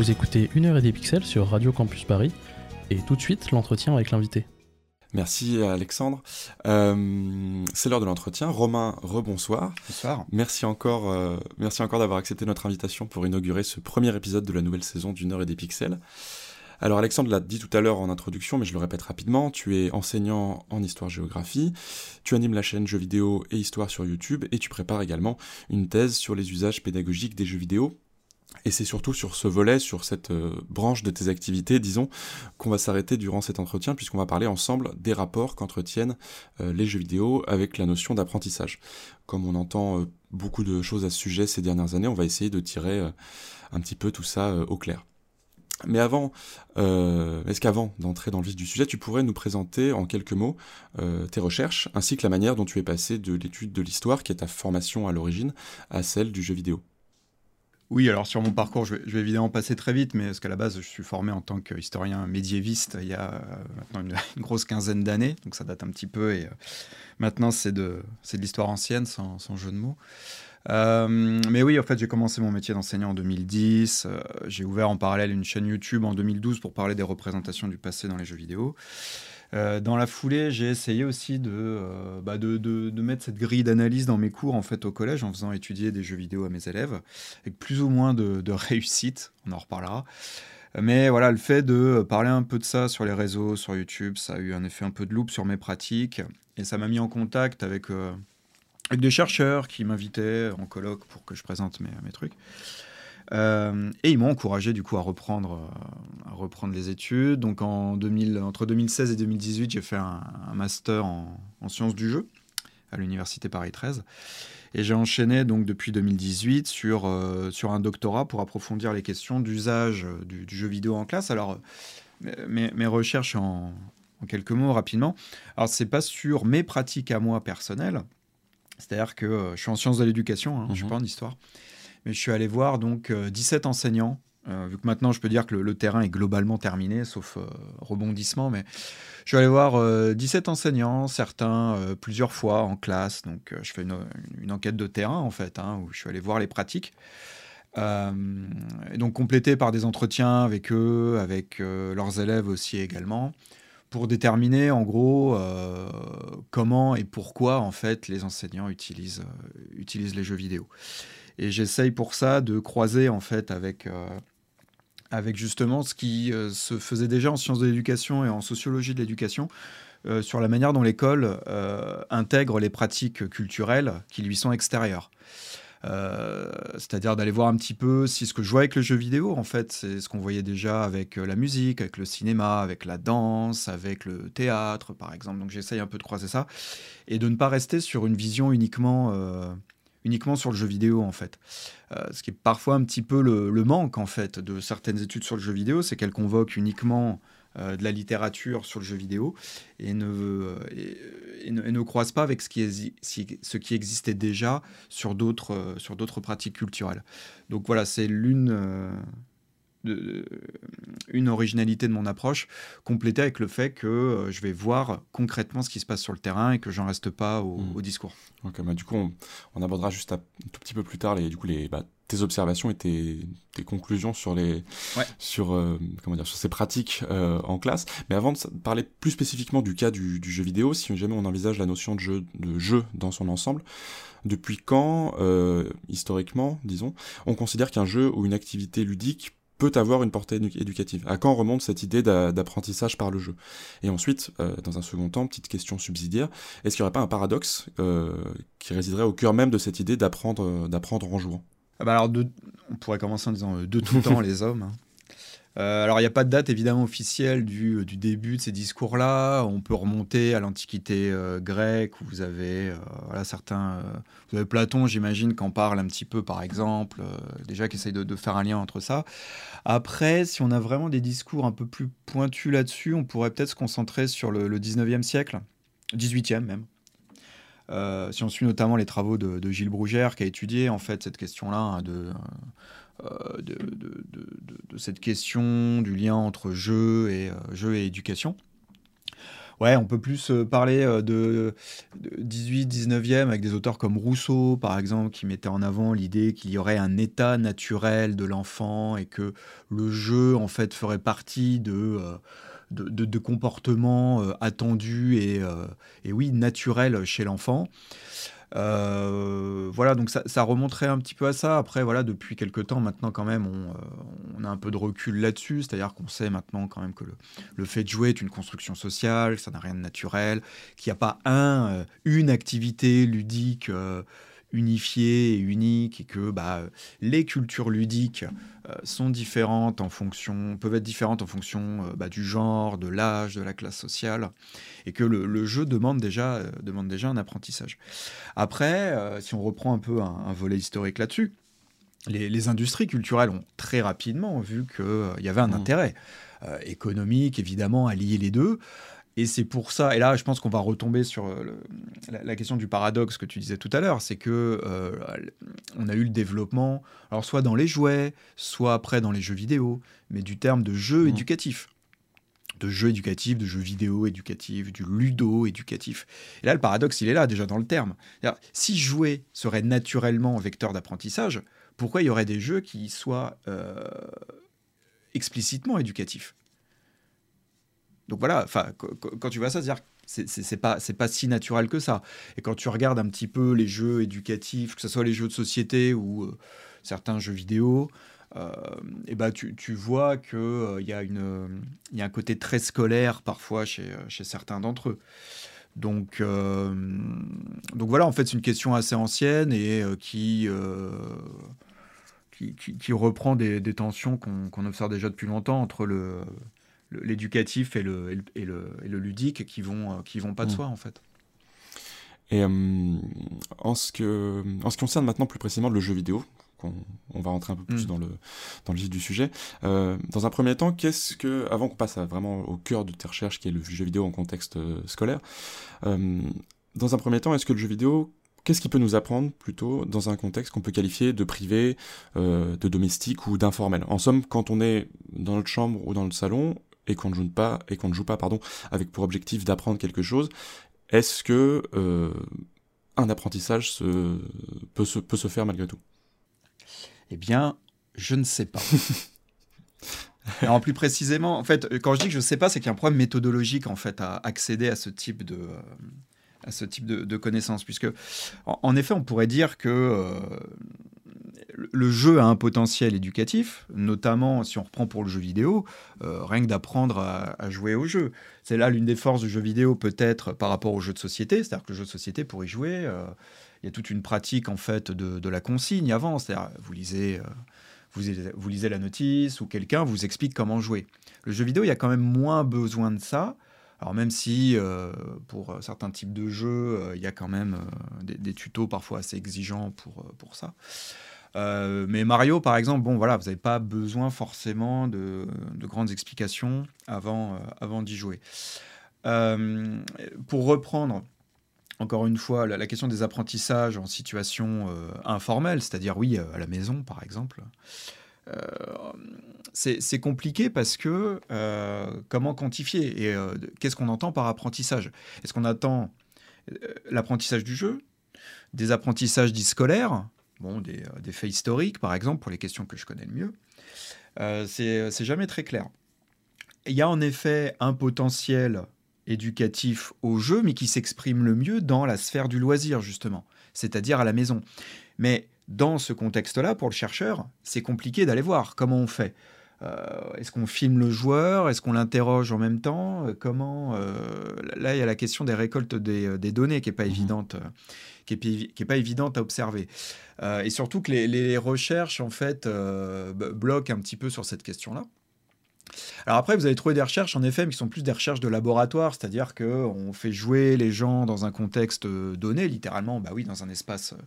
Vous écoutez Une heure et des pixels sur Radio Campus Paris, et tout de suite l'entretien avec l'invité. Merci Alexandre. Euh, c'est l'heure de l'entretien. Romain, rebonsoir. Bonsoir. Merci encore, euh, merci encore d'avoir accepté notre invitation pour inaugurer ce premier épisode de la nouvelle saison d'une heure et des pixels. Alors Alexandre l'a dit tout à l'heure en introduction, mais je le répète rapidement, tu es enseignant en histoire-géographie, tu animes la chaîne Jeux vidéo et histoire sur YouTube, et tu prépares également une thèse sur les usages pédagogiques des jeux vidéo et c'est surtout sur ce volet, sur cette euh, branche de tes activités, disons, qu'on va s'arrêter durant cet entretien, puisqu'on va parler ensemble des rapports qu'entretiennent euh, les jeux vidéo avec la notion d'apprentissage. Comme on entend euh, beaucoup de choses à ce sujet ces dernières années, on va essayer de tirer un petit peu tout ça au clair. Mais avant, est-ce qu'avant d'entrer dans le vif du sujet, tu pourrais nous présenter en quelques mots tes recherches, ainsi que la manière dont tu es passé de l'étude de l'histoire, qui est ta formation à l'origine, à celle du jeu vidéo? Oui, alors sur mon parcours, je vais, évidemment passer très vite, mais parce qu'à la base, je suis formé en tant qu'historien médiéviste il y a euh, maintenant <laughs> une, grosse quinzaine d'années, donc ça date un petit peu, et euh, maintenant c'est de, de l'histoire ancienne, sans, jeu de mots. Euh, mais oui, en fait, j'ai commencé mon métier d'enseignant en 2010. j'ai ouvert en parallèle une chaîne YouTube en 2012 pour parler des représentations du passé dans les jeux vidéo. Euh, dans la foulée, j'ai essayé aussi euh, bah, de, de, de, mettre cette grille d'analyse dans mes cours en fait au collège en faisant étudier des jeux vidéo à mes élèves avec plus ou moins de, <laughs> réussite. On en reparlera. Mais voilà, le fait de parler un peu de ça sur les réseaux, sur YouTube, ça a eu un effet un peu de loupe sur mes pratiques et ça m'a mis en contact avec, euh, avec des chercheurs qui m'invitaient en colloque pour que je présente mes, mes trucs. Euh, et ils m'ont encouragé du coup à reprendre, euh, à reprendre les études. Donc en 2000, entre 2016 et 2018, j'ai fait un, master en, sciences du jeu à l'université Paris 13. Et j'ai enchaîné donc depuis 2018 sur, euh, sur un doctorat pour approfondir les questions d'usage du, jeu vidéo en classe. Alors mes, mes recherches en, en, quelques mots rapidement. Alors c'est pas sur mes pratiques à moi personnelles. C'est-à-dire que je suis en sciences de l'éducation, hein, je ne suis mhm. pas en histoire. Mais je suis allé voir donc 17 euh, enseignants. Euh, vu que maintenant je peux dire que le, terrain est globalement terminé, sauf euh, rebondissement, mais je suis allé voir 17 enseignants, certains plusieurs fois en classe. Donc je fais une, enquête de terrain en fait, hein, où je suis allé voir les pratiques. et donc complété par des entretiens avec eux, avec leurs élèves aussi également, pour déterminer en gros comment et pourquoi en fait les enseignants utilisent les jeux vidéo. Et j'essaye pour ça de croiser en fait avec, euh, avec justement ce qui euh, se faisait déjà en sciences de l'éducation et en sociologie de l'éducation. Euh, sur la manière dont l'école intègre les pratiques culturelles qui lui sont extérieures. c'est-à-dire d'aller voir un petit peu si ce que je vois avec le jeu vidéo, en fait, c'est ce qu'on voyait déjà avec la musique, avec le cinéma, avec la danse, avec le théâtre, par exemple. Donc j'essaye un peu de croiser ça et de ne pas rester sur une vision uniquement uniquement sur le jeu vidéo en fait. Euh, ce qui est parfois un petit peu le, manque en fait de certaines études sur le jeu vidéo, c'est qu'elles convoquent uniquement euh, de la littérature sur le jeu vidéo et ne, euh, et, ne, croisent pas avec ce qui, ce qui existait déjà sur d'autres sur d'autres pratiques culturelles. Donc voilà, c'est l'une une originalité de mon approche, complétée avec le fait que euh, je vais voir concrètement ce qui se passe sur le terrain et que j'en reste pas au, hmm. discours. Bah, du coup, on, abordera juste un, tout petit peu plus tard les, du coup, les, bah, tes observations et tes, conclusions sur, les, sur, euh, comment dire, sur ces pratiques euh, en classe. Mais avant de parler plus spécifiquement du cas du, jeu vidéo, si jamais on envisage la notion de jeu, de jeu dans son ensemble, depuis quand, historiquement, disons, on considère qu'un jeu ou une activité ludique peut avoir une portée éducative. À quand remonte cette idée d'apprentissage par le jeu? Et ensuite, euh, dans un second temps, petite question subsidiaire, est-ce qu'il n'y aurait pas un paradoxe euh, qui résiderait au cœur même de cette idée d'apprendre euh, en jouant? Ah bah alors on pourrait commencer en disant de tout temps <laughs> les hommes. Hein. Euh, alors, il n'y a pas de date évidemment officielle du, début de ces discours-là. On peut remonter à l'Antiquité euh, grecque où vous avez euh, certains. vous avez Platon, j'imagine, qu'en parle un petit peu, par exemple, déjà qui essaye de, faire un lien entre ça. Après, si on a vraiment des discours un peu plus pointus là-dessus, on pourrait peut-être se concentrer sur le, 19e siècle, 18e même. si on suit notamment les travaux de, Gilles Brougère, qui a étudié en fait cette question-là hein, de euh, de, de, cette question du lien entre jeu et, euh, jeu et éducation. Ouais, on peut plus euh, parler de, 18, 19e avec des auteurs comme Rousseau, par exemple, qui mettaient en avant l'idée qu'il y aurait un état naturel de l'enfant et que le jeu, en fait, ferait partie de, euh, de, comportements attendus et, et, oui, naturels chez l'enfant. Euh, voilà, donc ça, remonterait un petit peu à ça. Après, voilà, depuis quelques temps maintenant, quand même, on, euh, on a un peu de recul là-dessus. C'est-à-dire qu'on sait maintenant quand même que le, le, fait de jouer est une construction sociale, que ça n'a rien de naturel, qu'il n'y a pas un, euh, une activité ludique unifié et unique et que bah, les cultures ludiques euh, sont différentes en fonction, peuvent être différentes en fonction euh, bah, du genre, de l'âge, de la classe sociale et que le, jeu demande déjà, euh, demande déjà un apprentissage. Après, si on reprend un peu un, volet historique là-dessus, les, industries culturelles ont très rapidement vu qu'il y avait un mmh. intérêt économique, évidemment, à lier les deux. Et c'est pour ça, et là je pense qu'on va retomber sur euh, la, question du paradoxe que tu disais tout à l'heure, c'est que euh, on a eu le développement, alors soit dans les jouets, soit après dans les jeux vidéo, mais du terme de jeu mmh. éducatif. De jeu éducatif, de jeu vidéo éducatif, du ludo éducatif. Et là le paradoxe il est là déjà dans le terme. Si jouer serait naturellement vecteur d'apprentissage, pourquoi il y aurait des jeux qui soient euh, explicitement éducatifs? Donc voilà, quand tu vois ça, dire c'est pas c'est pas si naturel que ça. Et quand tu regardes un petit peu les jeux éducatifs, que ce soit les jeux de société ou euh, certains jeux vidéo, euh, et ben tu, tu vois que euh, il y a un côté très scolaire parfois chez, chez certains d'entre eux. Donc donc voilà, en fait, c'est une question assez ancienne et qui, qui, qui, reprend des, des tensions qu'on observe déjà depuis longtemps entre le l'éducatif et le, et, le, et le, ludique qui vont, euh, qui vont pas de mm. soi en fait. Et euh, en, ce que, en ce qui concerne maintenant plus précisément le jeu vidéo, on, va rentrer un peu plus mm. dans, le, dans le vif du sujet. Euh, dans un premier temps, qu'est-ce que, avant qu'on passe vraiment au cœur de tes recherches, qui est le jeu vidéo en contexte scolaire, dans un premier temps, est-ce que le jeu vidéo, qu'est-ce qu'il peut nous apprendre plutôt dans un contexte qu'on peut qualifier de privé, de domestique ou d'informel? En somme, quand on est dans notre chambre ou dans le salon, et qu'on ne joue pas, et qu'on ne joue pas pardon, avec pour objectif d'apprendre quelque chose, est-ce que euh, un apprentissage se, peut, se, peut se faire malgré tout? Eh bien, je ne sais pas. <laughs> en plus précisément, en fait, quand je dis que je ne sais pas, c'est qu'il y a un problème méthodologique en fait à accéder à ce type de, à ce type de, connaissances, puisque en, effet, on pourrait dire que euh, le jeu a un potentiel éducatif, notamment si on reprend pour le jeu vidéo, euh, rien que d'apprendre à, jouer au jeu. C'est là l'une des forces du jeu vidéo peut-être par rapport au jeu de société, c'est-à-dire que le jeu de société pour y jouer, euh, il y a toute une pratique en fait de, la consigne avant, c'est-à-dire vous lisez, euh, vous, vous, lisez la notice ou quelqu'un vous explique comment jouer. Le jeu vidéo, il y a quand même moins besoin de ça. Alors même si pour certains types de jeux, il y a quand même des, des, tutos parfois assez exigeants pour, pour ça. Euh, mais Mario, par exemple, bon, voilà, vous n'avez pas besoin forcément de, grandes explications avant, euh, avant d'y jouer. Euh, pour reprendre, encore une fois, la, question des apprentissages en situation informelle, c'est-à-dire, oui, à la maison, par exemple, c'est compliqué parce que comment quantifier et qu'est-ce qu'on entend par apprentissage? Est-ce qu'on attend l'apprentissage du jeu, des apprentissages dits scolaires, bon, des, euh, des, faits historiques, par exemple, pour les questions que je connais le mieux, euh, c'est jamais très clair. Il y a en effet un potentiel éducatif au jeu, mais qui s'exprime le mieux dans la sphère du loisir, justement, c'est-à-dire à la maison. Mais dans ce contexte-là, pour le chercheur, c'est compliqué d'aller voir comment on fait. Euh, est-ce qu'on filme le joueur? Est-ce qu'on l'interroge en même temps? Comment Là, il y a la question des récoltes des, des données qui n'est pas mmh évidente qui n'est pas évidente à observer. Euh, et surtout que les, recherches, en fait, euh, bloquent un petit peu sur cette question-là. Alors après, vous allez trouver des recherches, en effet, qui sont plus des recherches de laboratoire, c'est-à-dire qu'on fait jouer les gens dans un contexte donné, littéralement, bah oui, dans un espace euh,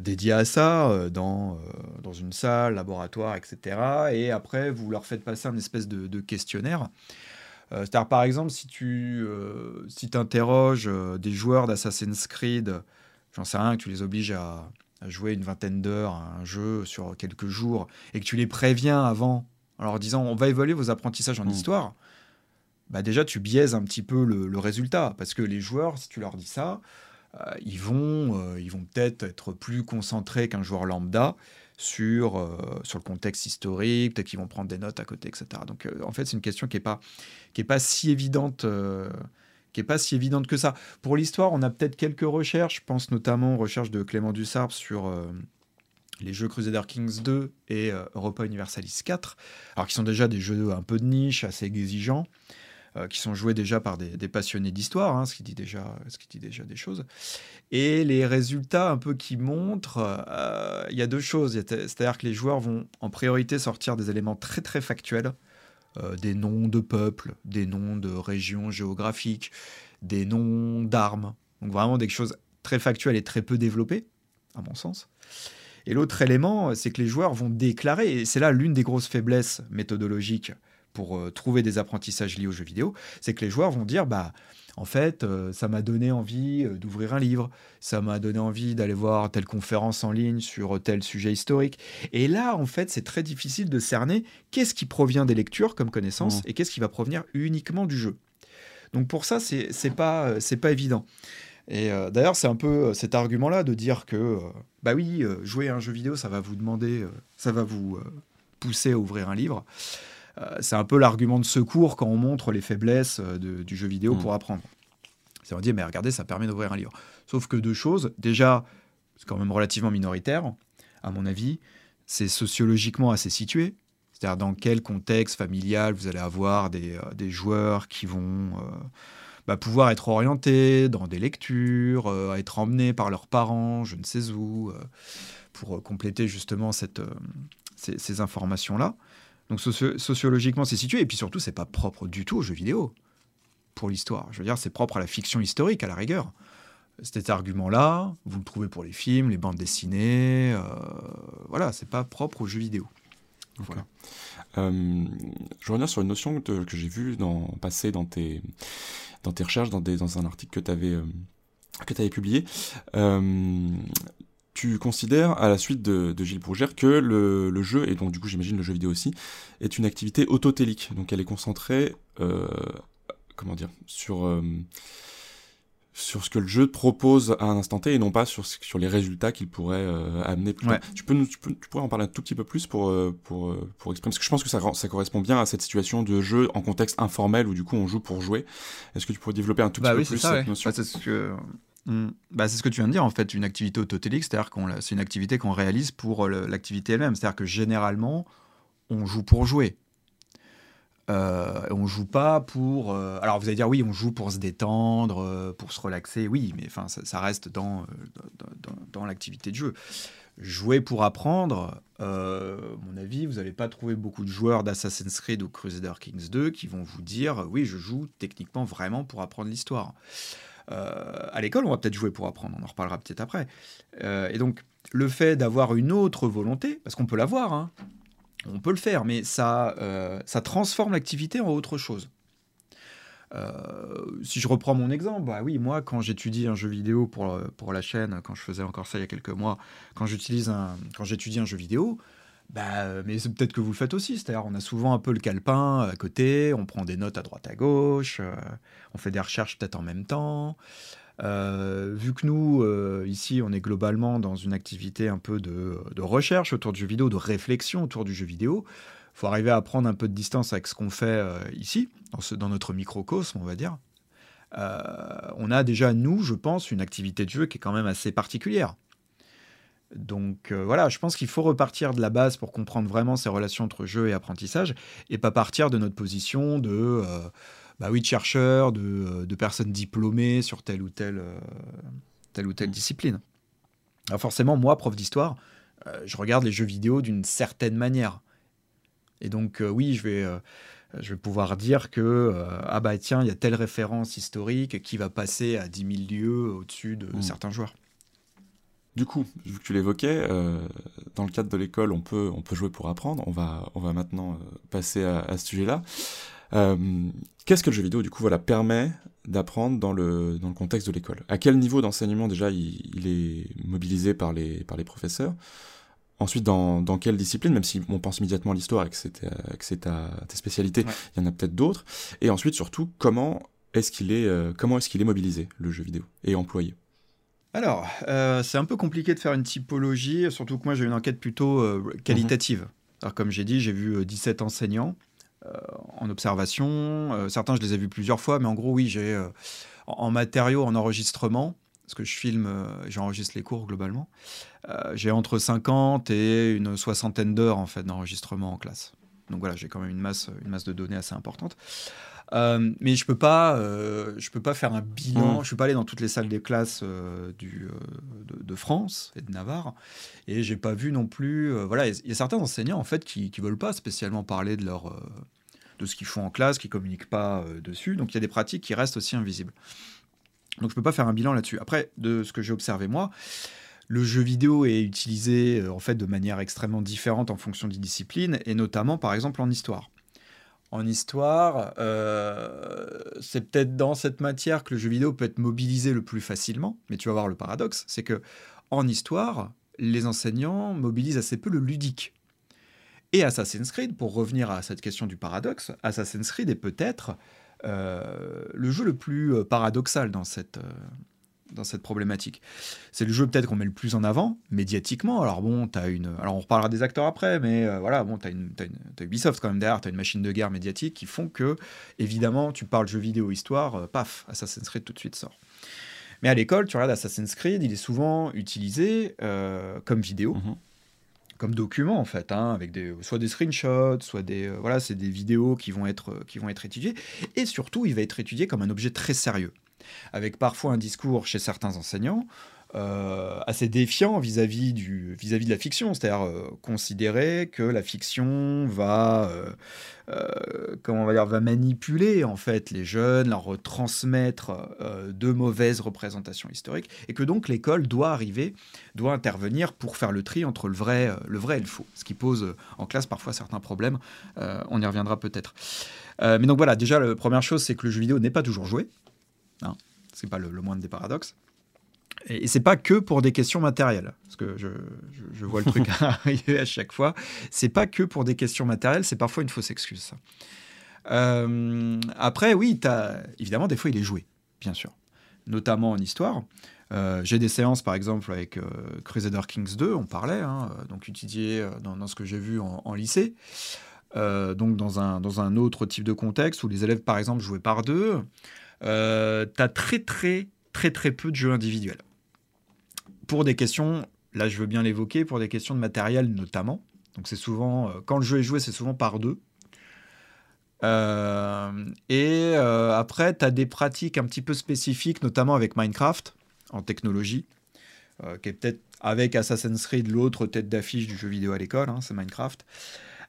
dédié à ça, dans, dans une salle, laboratoire, etc. Et après, vous leur faites passer un espèce de, de questionnaire. c'est-à-dire, par exemple, si tu si interroges des joueurs d'Assassin's Creed j'en sais rien, que tu les obliges à, jouer une vingtaine d'heures à un jeu sur quelques jours et que tu les préviens avant en leur disant on va évaluer vos apprentissages en mmh. histoire, bah déjà tu biaises un petit peu le, résultat parce que les joueurs, si tu leur dis ça, euh, ils vont, euh, vont peut-être être plus concentrés qu'un joueur lambda sur, euh, sur le contexte historique, peut-être qu'ils vont prendre des notes à côté, etc. Donc en fait, c'est une question qui n'est pas, pas si évidente. qui pas si évidente que ça. Pour l'histoire, on a peut-être quelques recherches. Je pense notamment aux recherches de Clément Dussarp sur les jeux Crusader Kings 2 et Europa Universalis 4, alors qui sont déjà des jeux un peu de niche, assez exigeants. Euh, qui sont joués déjà par des, passionnés d'histoire, hein, ce, qui dit déjà, ce qui dit déjà des choses. Et les résultats un peu qui montrent, euh, il y a deux choses. C'est-à-dire que les joueurs vont en priorité sortir des éléments très très factuels, euh, des noms de peuples, des noms de régions géographiques, des noms d'armes. Donc vraiment des choses très factuelles et très peu développées, à mon sens. Et l'autre élément, c'est que les joueurs vont déclarer, et c'est là l'une des grosses faiblesses méthodologiques pour euh, trouver des apprentissages liés aux jeux vidéo, c'est que les joueurs vont dire bah en fait, euh, ça m'a donné envie euh, d'ouvrir un livre, ça m'a donné envie d'aller voir telle conférence en ligne sur tel sujet historique. Et là, en fait, c'est très difficile de cerner qu'est-ce qui provient des lectures comme connaissance mmh. et qu'est-ce qui va provenir uniquement du jeu. Donc pour ça, c'est pas c'est pas évident. Et d'ailleurs, c'est un peu cet argument-là de dire que bah oui, jouer à un jeu vidéo, ça va vous demander, ça va vous pousser à ouvrir un livre. Euh, c'est un peu l'argument de secours quand on montre les faiblesses euh, du jeu vidéo mm. pour apprendre. C'est on dit, mais regardez, ça permet d'ouvrir un livre. Sauf que deux choses. Déjà, c'est quand même relativement minoritaire, à mon avis. C'est sociologiquement assez situé. C'est-à-dire dans quel contexte familial vous allez avoir des, euh, joueurs qui vont bah, pouvoir être orientés dans des lectures, être emmenés par leurs parents, je ne sais où, pour compléter justement cette, ces informations-là. Donc sociologiquement, c'est situé. Et puis surtout, c'est pas propre du tout aux jeux vidéo pour l'histoire. Je veux dire, c'est propre à la fiction historique à la rigueur. Cet argument-là, vous le trouvez pour les films, les bandes dessinées. Euh, voilà, c'est pas propre aux jeux vidéo. Voilà. Euh, je reviens sur une notion que j'ai vue dans, passer dans tes, dans tes recherches, dans, des, dans un article que tu avais, euh, que avais publié. Euh, tu considères, à la suite de, Gilles Bourgère, que le, jeu, et donc du coup j'imagine le jeu vidéo aussi, est une activité autotélique. Donc elle est concentrée, euh, comment dire, sur, euh, sur ce que le jeu propose à un instant T et non pas sur, sur les résultats qu'il pourrait euh, amener plus tard. Tu, peux, tu, peux, tu pourrais en parler un tout petit peu plus pour, pour, pour exprimer, parce que je pense que ça, ça correspond bien à cette situation de jeu en contexte informel où du coup on joue pour jouer. Est-ce que tu pourrais développer un tout bah petit peu plus cette notion? Bah, C'est ce que Mm. Bah, c'est ce que tu viens de dire, en fait, une activité autotélique, c'est-à-dire que c'est une activité qu'on réalise pour euh, l'activité elle-même. C'est-à-dire que généralement, on joue pour jouer. Euh, on joue pas pour. Euh, alors vous allez dire oui, on joue pour se détendre, euh, pour se relaxer. Oui, mais ça, reste dans, dans, dans, l'activité de jeu. Jouer pour apprendre, mon avis, vous n'allez pas trouver beaucoup de joueurs d'Assassin's Creed ou Crusader Kings 2 qui vont vous dire oui, je joue techniquement vraiment pour apprendre l'histoire. Euh, à l'école, on va peut-être jouer pour apprendre, on en reparlera peut-être après. Euh, et donc, le fait d'avoir une autre volonté, parce qu'on peut l'avoir, hein, on peut le faire, mais ça, euh, ça transforme l'activité en autre chose. si je reprends mon exemple, bah oui, moi, quand j'étudie un jeu vidéo pour, pour la chaîne, quand je faisais encore ça il y a quelques mois, quand j'utilise un, quand j'étudie un jeu vidéo, bah, mais c'est peut-être que vous le faites aussi. C'est-à-dire, on a souvent un peu le calepin à côté, on prend des notes à droite à gauche, euh, on fait des recherches peut-être en même temps. Euh, vu que nous, euh, ici, on est globalement dans une activité un peu de, recherche autour du jeu vidéo, de réflexion autour du jeu vidéo, faut arriver à prendre un peu de distance avec ce qu'on fait ici, ce, dans notre microcosme, on va dire. on a déjà, nous, je pense, une activité de jeu qui est quand même assez particulière. Donc euh, voilà, je pense qu'il faut repartir de la base pour comprendre vraiment ces relations entre jeu et apprentissage, et pas partir de notre position de, euh, bah oui, de chercheur, de, euh, de, personnes diplômées sur telle ou telle, telle ou telle discipline. Alors forcément, moi, prof d'histoire, je regarde les jeux vidéo d'une certaine manière. Et donc oui, je vais, je vais pouvoir dire que, ah bah tiens, il y a telle référence historique qui va passer à 10 000 lieues au-dessus de mmh. certains joueurs. Du coup, vu que tu l'évoquais, euh, dans le cadre de l'école, on peut, on peut jouer pour apprendre. On va, on va maintenant euh, passer à, ce sujet-là. Euh, qu'est-ce que le jeu vidéo, du coup, voilà, permet d'apprendre dans le, dans le contexte de l'école? À quel niveau d'enseignement, déjà, il, est mobilisé par les, par les professeurs? Ensuite, dans, dans, quelle discipline, même si on pense immédiatement à l'histoire et que c'est ta, tes spécialités, il y en a peut-être d'autres. Et ensuite, surtout, comment est-ce qu'il est, euh, comment est-ce qu'il est mobilisé, le jeu vidéo, et employé? Alors, euh, c'est un peu compliqué de faire une typologie, surtout que moi j'ai une enquête plutôt euh, qualitative. Mhm. Alors, comme j'ai dit, j'ai vu 17 enseignants en observation. certains, je les ai vus plusieurs fois, mais en gros, oui, j'ai en matériaux, en enregistrement, parce que je filme, j'enregistre les cours globalement. j'ai entre 50 et une soixantaine d'heures en fait d'enregistrement en classe. Donc voilà, j'ai quand même une masse, une masse de données assez importante. Euh, mais je peux pas, euh, je peux pas faire un bilan. Mmh. Je suis pas allé dans toutes les salles des classes euh, du, de, France et de Navarre, et j'ai pas vu non plus. voilà, il y a certains enseignants en fait qui, qui veulent pas spécialement parler de leur, de ce qu'ils font en classe, qui communiquent pas dessus. Donc il y a des pratiques qui restent aussi invisibles. Donc je peux pas faire un bilan là-dessus. Après, de ce que j'ai observé moi, le jeu vidéo est utilisé en fait de manière extrêmement différente en fonction des disciplines, et notamment par exemple en histoire en histoire, euh, c'est peut-être dans cette matière que le jeu vidéo peut être mobilisé le plus facilement. Mais tu vas voir le paradoxe, c'est que en histoire, les enseignants mobilisent assez peu le ludique. Et Assassin's Creed, pour revenir à cette question du paradoxe, Assassin's Creed est peut-être euh, le jeu le plus euh, paradoxal dans cette, dans cette problématique. C'est le jeu peut-être qu'on met le plus en avant, médiatiquement. Alors bon, as une... Alors on reparlera des acteurs après, mais euh, voilà, bon, tu as, une... as, Ubisoft quand même derrière, tu as une machine de guerre médiatique qui font que, évidemment, tu parles jeu vidéo, histoire, euh, paf, Assassin's Creed tout de suite sort. Mais à l'école, tu regardes Assassin's Creed, il est souvent utilisé euh, comme vidéo. Mhm. comme document en fait, hein, avec des, soit des screenshots, soit des voilà, c'est des vidéos qui vont être qui vont être étudiées, et surtout il va être étudié comme un objet très sérieux avec parfois un discours chez certains enseignants euh, assez défiant vis-à-vis de la fiction, c'est-à-dire euh, considérer que la fiction va euh, comment on va dire va manipuler en fait les jeunes, leur retransmettre de mauvaises représentations historiques et que donc l'école doit arriver, doit intervenir pour faire le tri entre le vrai le vrai et le faux, ce qui pose en classe parfois certains problèmes. on y reviendra peut-être. mais donc voilà, déjà la première chose c'est que le jeu vidéo n'est pas toujours joué. Hein, c'est pas le, moindre des paradoxes. Et, c'est pas que pour des questions matérielles, parce que je, vois le truc <laughs> <laughs> arriver à chaque fois. C'est pas que pour des questions matérielles, c'est parfois une fausse excuse. Euh, après, oui, as, évidemment, des fois, il est joué, bien sûr, notamment en histoire. Euh, j'ai des séances, par exemple, avec euh, Crusader Kings 2, on parlait, hein, donc étudié dans, ce que j'ai vu en, en lycée. donc dans un, dans un autre type de contexte où les élèves, par exemple, jouaient par deux euh, tu as très très très très peu de jeux individuels. Pour des questions, là je veux bien l'évoquer, pour des questions de matériel notamment. Donc c'est souvent, euh, quand le jeu est joué, c'est souvent par deux. Euh, et après, tu as des pratiques un petit peu spécifiques, notamment avec Minecraft en technologie, qui est peut-être avec Assassin's Creed l'autre tête d'affiche du jeu vidéo à l'école, hein, c'est Minecraft.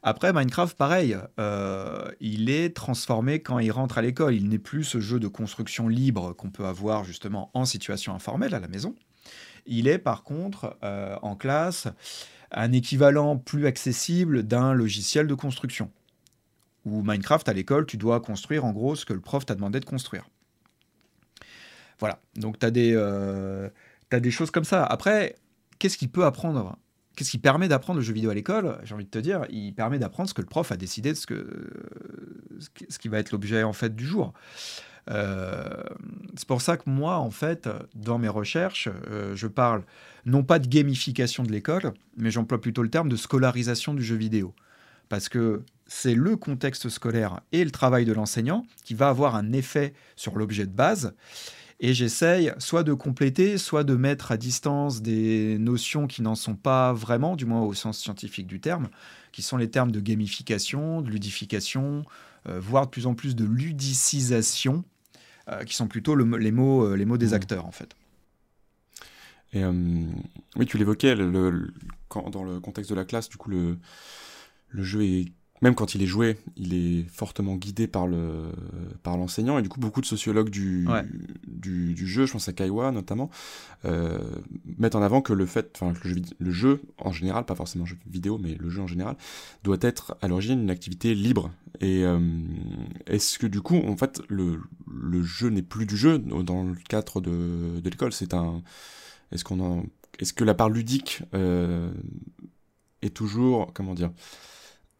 Après, Minecraft, pareil, euh, il est transformé quand il rentre à l'école. Il n'est plus ce jeu de construction libre qu'on peut avoir justement en situation informelle à la maison. Il est par contre euh, en classe un équivalent plus accessible d'un logiciel de construction. Ou Minecraft à l'école, tu dois construire en gros ce que le prof t'a demandé de construire. Voilà, donc tu as, euh, as, des choses comme ça. Après, qu'est-ce qu'il peut apprendre? Qu'est-ce qui permet d'apprendre le jeu vidéo à l'école J'ai envie de te dire, il permet d'apprendre ce que le prof a décidé de ce, que, ce qui va être l'objet en fait du jour. Euh, c'est pour ça que moi, en fait, dans mes recherches, euh, je parle non pas de gamification de l'école, mais j'emploie plutôt le terme de scolarisation du jeu vidéo. Parce que c'est le contexte scolaire et le travail de l'enseignant qui va avoir un effet sur l'objet de base et j'essaye soit de compléter, soit de mettre à distance des notions qui n'en sont pas vraiment, du moins au sens scientifique du terme, qui sont les termes de gamification, de ludification, euh, voire de plus en plus de ludicisation, euh, qui sont plutôt les, mots, euh, les mots des mmh. acteurs en fait. Et oui, tu l'évoquais, le, dans le contexte de la classe, du coup, le, le jeu est même quand il est joué, il est fortement guidé par le par l'enseignant. Et du coup beaucoup de sociologues du, du, jeu, je pense à Kaiwa notamment, euh, mettent en avant que le fait, enfin le jeu, le jeu en général, pas forcément jeu vidéo, mais le jeu en général doit être à l'origine une activité libre. Et euh, est-ce que du coup, en fait, le, le jeu n'est plus du jeu dans le cadre de, de l'école? C'est un, est-ce qu'on est-ce que la part ludique euh, est toujours, comment dire,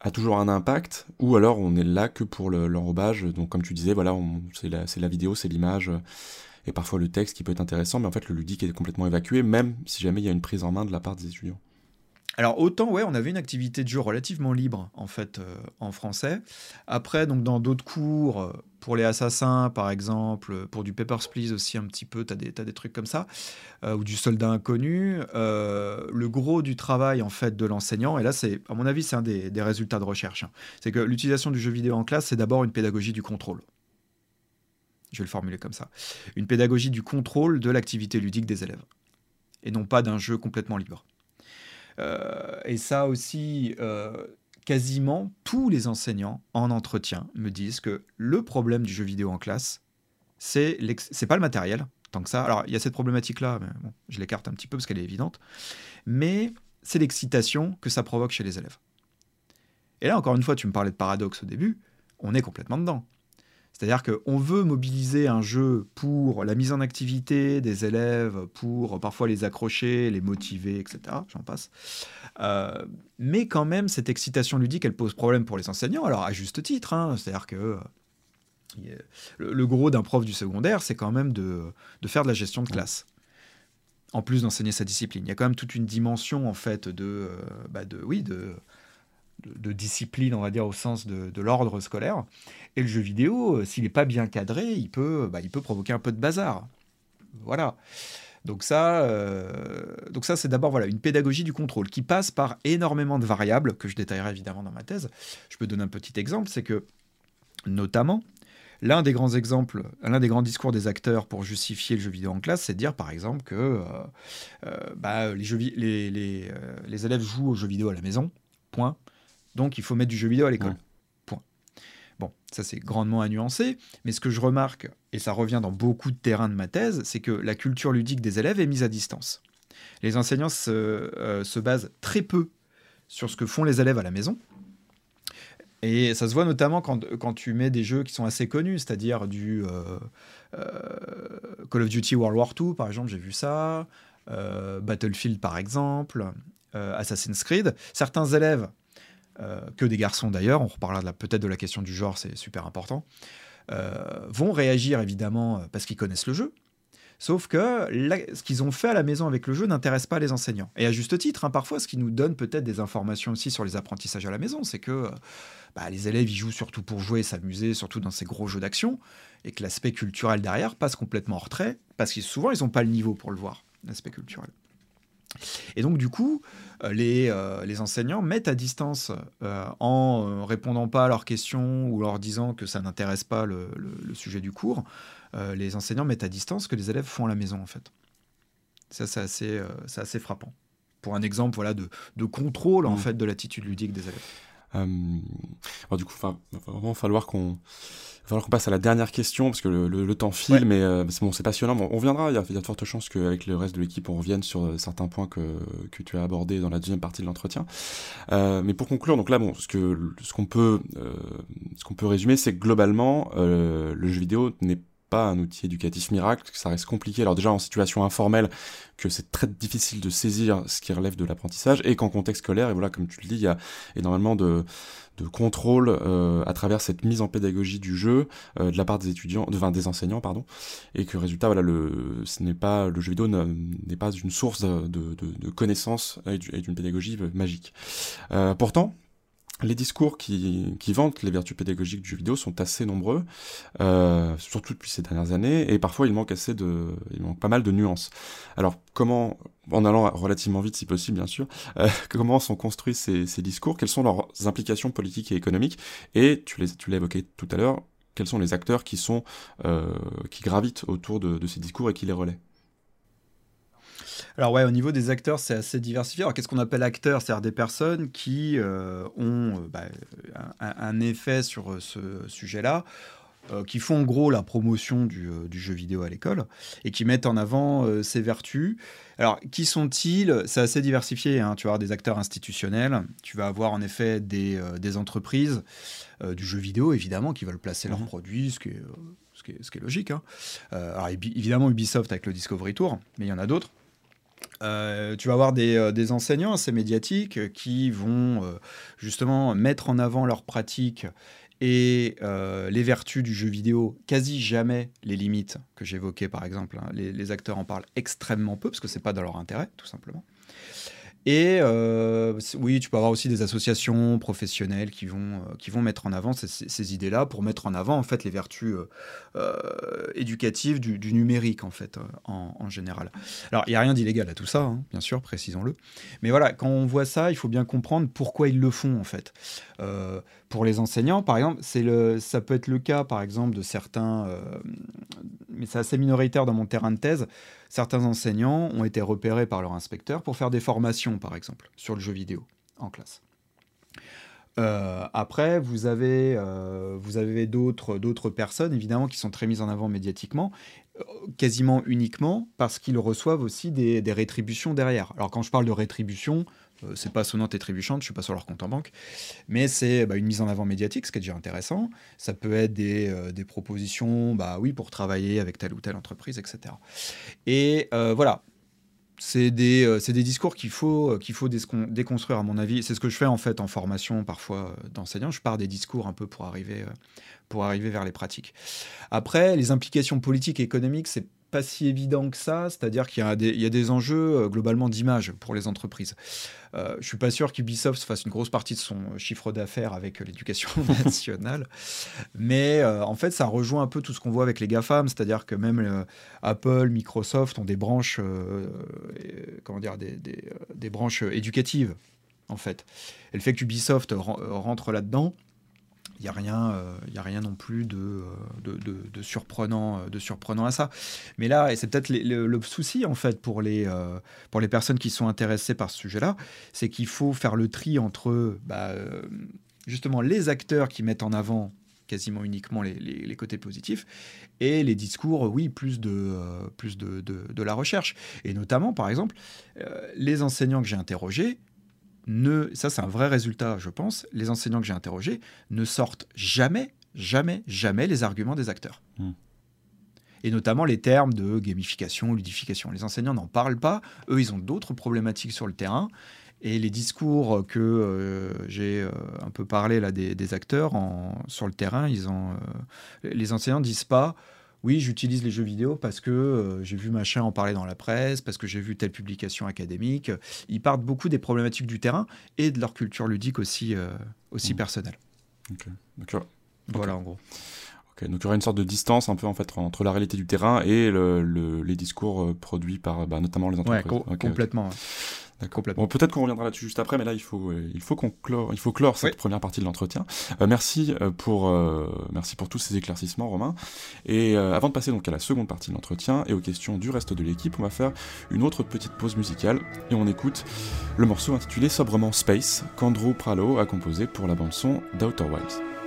a toujours un impact, ou alors on est là que pour l'enrobage. Donc comme tu disais, voilà, c'est la, la, vidéo, c'est l'image, et parfois le texte qui peut être intéressant, mais en fait le ludique est complètement évacué, même si jamais il y a une prise en main de la part des étudiants. Alors autant ouais, on avait une activité de jeu relativement libre en fait euh, en français. Après donc dans d'autres cours euh, pour les assassins par exemple, pour du Papers, Please aussi un petit peu, tu as des, trucs comme ça euh, ou du soldat inconnu, le gros du travail en fait de l'enseignant et là c'est à mon avis c'est un des, résultats de recherche, hein. c'est que l'utilisation du jeu vidéo en classe c'est d'abord une pédagogie du contrôle. Je vais le formuler comme ça. Une pédagogie du contrôle de l'activité ludique des élèves et non pas d'un jeu complètement libre. Euh, et ça aussi, euh, quasiment tous les enseignants en entretien me disent que le problème du jeu vidéo en classe, c'est pas le matériel, tant que ça. Alors, il y a cette problématique-là, je l'écarte un petit peu parce qu'elle est évidente. Mais c'est l'excitation que ça provoque chez les élèves. Et là, encore une fois, tu me parlais de paradoxe au début, on est complètement dedans. C'est-à-dire qu'on veut mobiliser un jeu pour la mise en activité des élèves, pour parfois les accrocher, les motiver, etc. J'en passe. Euh, mais quand même, cette excitation ludique, elle pose problème pour les enseignants, alors à juste titre. Hein. C'est-à-dire que euh, le, gros d'un prof du secondaire, c'est quand même de, faire de la gestion de classe. En plus d'enseigner sa discipline. Il y a quand même toute une dimension, en fait, de, euh, bah de oui, de de, discipline, on va dire, au sens de, l'ordre scolaire. Et le jeu vidéo, euh, s'il n'est pas bien cadré, il peut, bah, il peut provoquer un peu de bazar. Voilà. Donc ça, euh, donc ça c'est d'abord voilà, une pédagogie du contrôle qui passe par énormément de variables, que je détaillerai évidemment dans ma thèse. Je peux donner un petit exemple, c'est que, notamment, L'un des grands exemples, l'un des grands discours des acteurs pour justifier le jeu vidéo en classe, c'est de dire par exemple que euh, bah, les, les, élèves jouent aux jeux vidéo à la maison, point. Donc il faut mettre du jeu vidéo à l'école. Point. Bon, ça c'est grandement à nuancer, mais ce que je remarque, et ça revient dans beaucoup de terrains de ma thèse, c'est que la culture ludique des élèves est mise à distance. Les enseignants se, euh, basent très peu sur ce que font les élèves à la maison. Et ça se voit notamment quand, tu mets des jeux qui sont assez connus, c'est-à-dire du euh, euh, Call of Duty World War II, par exemple, j'ai vu ça, Battlefield, par exemple, Assassin's Creed. Certains élèves que des garçons d'ailleurs, on reparlera peut-être de la question du genre, c'est super important, euh, vont réagir évidemment euh, parce qu'ils connaissent le jeu. Sauf que ce qu'ils ont fait à la maison avec le jeu n'intéresse pas les enseignants. Et à juste titre, hein, parfois, ce qui nous donne peut-être des informations aussi sur les apprentissages à la maison, c'est que bah, les élèves, ils jouent surtout pour jouer et s'amuser, surtout dans ces gros jeux d'action, et que l'aspect culturel derrière passe complètement en retrait, parce que souvent, ils n'ont pas le niveau pour le voir, l'aspect culturel. Et donc, du coup, euh, les, euh, les enseignants mettent à distance euh, en répondant pas à leurs questions ou leur disant que ça n'intéresse pas le, sujet du cours. les enseignants mettent à distance ce que les élèves font à la maison, en fait. Ça, c'est assez, assez frappant. Pour un exemple voilà, de, de contrôle, en mmh. fait, de l'attitude ludique des élèves. alors, du coup, il va vraiment falloir qu'on falloir qu'on passe à la dernière question parce que le, temps file, mais euh, c'est bon, c'est passionnant. on viendra. Il y, a, de fortes chances qu'avec le reste de l'équipe, on revienne sur euh, certains points que, que tu as abordés dans la deuxième partie de l'entretien. Euh, mais pour conclure, donc là, bon, ce que ce qu'on peut ce qu'on peut résumer, c'est que globalement, le jeu vidéo n'est pas un outil éducatif miracle, que ça reste compliqué. Alors déjà en situation informelle, que c'est très difficile de saisir ce qui relève de l'apprentissage, et qu'en contexte scolaire, et voilà, comme tu le dis, il y a énormément de, de contrôle euh, à travers cette mise en pédagogie du jeu euh, de la part des étudiants, de, des enseignants, pardon, et que résultat, voilà, le, ce n'est pas le jeu vidéo n'est pas une source de, de, connaissances et d'une pédagogie magique. Euh, pourtant, les discours qui, vantent les vertus pédagogiques du vidéo sont assez nombreux, euh, surtout depuis ces dernières années, et parfois il manque assez de, il manque pas mal de nuances. Alors comment, en allant relativement vite si possible bien sûr, euh, <laughs> comment sont construits ces, ces, discours, quelles sont leurs implications politiques et économiques, et tu l'as tu évoqué tout à l'heure, quels sont les acteurs qui sont euh, qui gravitent autour de, de ces discours et qui les relaient? Alors ouais, au niveau des acteurs, c'est assez diversifié. Alors qu'est-ce qu'on appelle acteurs? C'est-à-dire des personnes qui euh, ont euh, bah, un, effet sur euh, ce sujet-là, qui font en gros la promotion du, jeu vidéo à l'école et qui mettent en avant ses vertus. Alors qui sont-ils? C'est assez diversifié. Hein. Tu vas avoir des acteurs institutionnels, tu vas avoir en effet des, entreprises du jeu vidéo évidemment qui veulent placer leurs mmh produits, ce qui est ce qui est, logique. Hein. alors évidemment Ubisoft avec le Discovery Tour, mais il y en a d'autres. Euh, tu vas avoir des, euh, enseignants assez médiatiques qui vont euh, justement mettre en avant leurs pratiques et euh, les vertus du jeu vidéo, quasi jamais les limites que j'évoquais par exemple. Hein. Les, les, acteurs en parlent extrêmement peu parce que c'est pas dans leur intérêt, tout simplement. Et euh, oui, tu peux avoir aussi des associations professionnelles qui vont, euh, qui vont mettre en avant ces, idées-là pour mettre en avant en fait les vertus euh, éducatives du, numérique en fait en général. Alors il n'y a rien d'illégal à tout ça, hein, bien sûr, précisons-le. Mais voilà, quand on voit ça, il faut bien comprendre pourquoi ils le font en fait. Euh, pour les enseignants, par exemple, ça peut être le cas par exemple de certains, mais c'est assez minoritaire dans mon terrain de thèse certains enseignants ont été repérés par leur inspecteur pour faire des formations, par exemple, sur le jeu vidéo en classe. Euh, après, vous avez, euh, d'autres, personnes, évidemment, qui sont très mises en avant médiatiquement, euh, quasiment uniquement parce qu'ils reçoivent aussi des, des, rétributions derrière. Alors, quand je parle de rétribution, euh, c'est pas sonnante et trébuchante, je suis pas sur leur compte en banque, mais c'est bah, une mise en avant médiatique, ce qui est déjà intéressant. Ça peut être des, euh, des propositions, bah oui, pour travailler avec telle ou telle entreprise, etc. Et euh, voilà, c'est des, euh, des, discours qu'il faut, qu'il faut déconstruire, à mon avis. C'est ce que je fais en fait en formation parfois d'enseignants. Je pars des discours un peu pour arriver, pour arriver vers les pratiques. Après, les implications politiques et économiques, c'est pas si évident que ça, c'est-à-dire qu'il y, a des enjeux euh, globalement d'image pour les entreprises. Euh, je suis pas sûr qu'Ubisoft fasse une grosse partie de son chiffre d'affaires avec l'éducation <laughs> nationale, mais euh, en fait ça rejoint un peu tout ce qu'on voit avec les GAFAM, c'est-à-dire que même euh, Apple, Microsoft ont des branches, euh, comment dire, des, branches éducatives en fait. Et le fait qu'Ubisoft rentre là-dedans, il n'y a, rien, euh, y a rien non plus de, euh, de, surprenant, de surprenant à ça. Mais là, et c'est peut-être le, souci en fait pour les, euh, pour les personnes qui sont intéressées par ce sujet-là, c'est qu'il faut faire le tri entre bah, justement les acteurs qui mettent en avant quasiment uniquement les, les, côtés positifs, et les discours, oui, plus de, euh, plus de, de, la recherche. Et notamment, par exemple, euh, les enseignants que j'ai interrogés, ne, ça c'est un vrai résultat, je pense, les enseignants que j'ai interrogés ne sortent jamais, jamais, jamais les arguments des acteurs. Mmh. Et notamment les termes de gamification, ludification. Les enseignants n'en parlent pas, eux ils ont d'autres problématiques sur le terrain. Et les discours que euh, j'ai euh, un peu parlé là des, des acteurs en, sur le terrain, ils ont, euh, les enseignants disent pas oui, j'utilise les jeux vidéo parce que euh, j'ai vu machin en parler dans la presse, parce que j'ai vu telle publication académique. Ils partent beaucoup des problématiques du terrain et de leur culture ludique aussi, euh, aussi mmh. personnelle. Okay. Okay. Voilà okay. en gros. donc il y aura une sorte de distance un peu en fait entre la réalité du terrain et le, le, les discours euh, produits par bah, notamment les entreprises. Ouais, co complètement. Ouais. Bon, peut-être qu'on reviendra là-dessus juste après, mais là il faut euh, il faut qu'on clore il faut clore cette oui. première partie de l'entretien. Euh, merci euh, pour euh, merci pour tous ces éclaircissements, Romain. Et euh, avant de passer donc à la seconde partie de l'entretien et aux questions du reste de l'équipe, on va faire une autre petite pause musicale et on écoute le morceau intitulé sobrement Space qu'Andrew Pralo a composé pour la bande son d'Outer Wilds.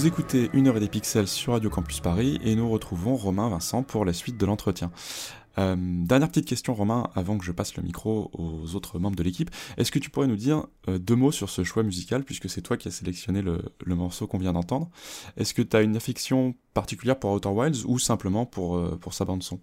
Vous écoutez Une heure et des pixels sur Radio Campus Paris et nous retrouvons Romain Vincent pour la suite de l'entretien. Euh, dernière petite question Romain, avant que je passe le micro aux autres membres de l'équipe. Est-ce que tu pourrais nous dire euh, deux mots sur ce choix musical, puisque c'est toi qui as sélectionné le, morceau qu'on vient d'entendre Est-ce que tu as une affection particulière pour Outer Wilds ou simplement pour, euh, pour sa bande son?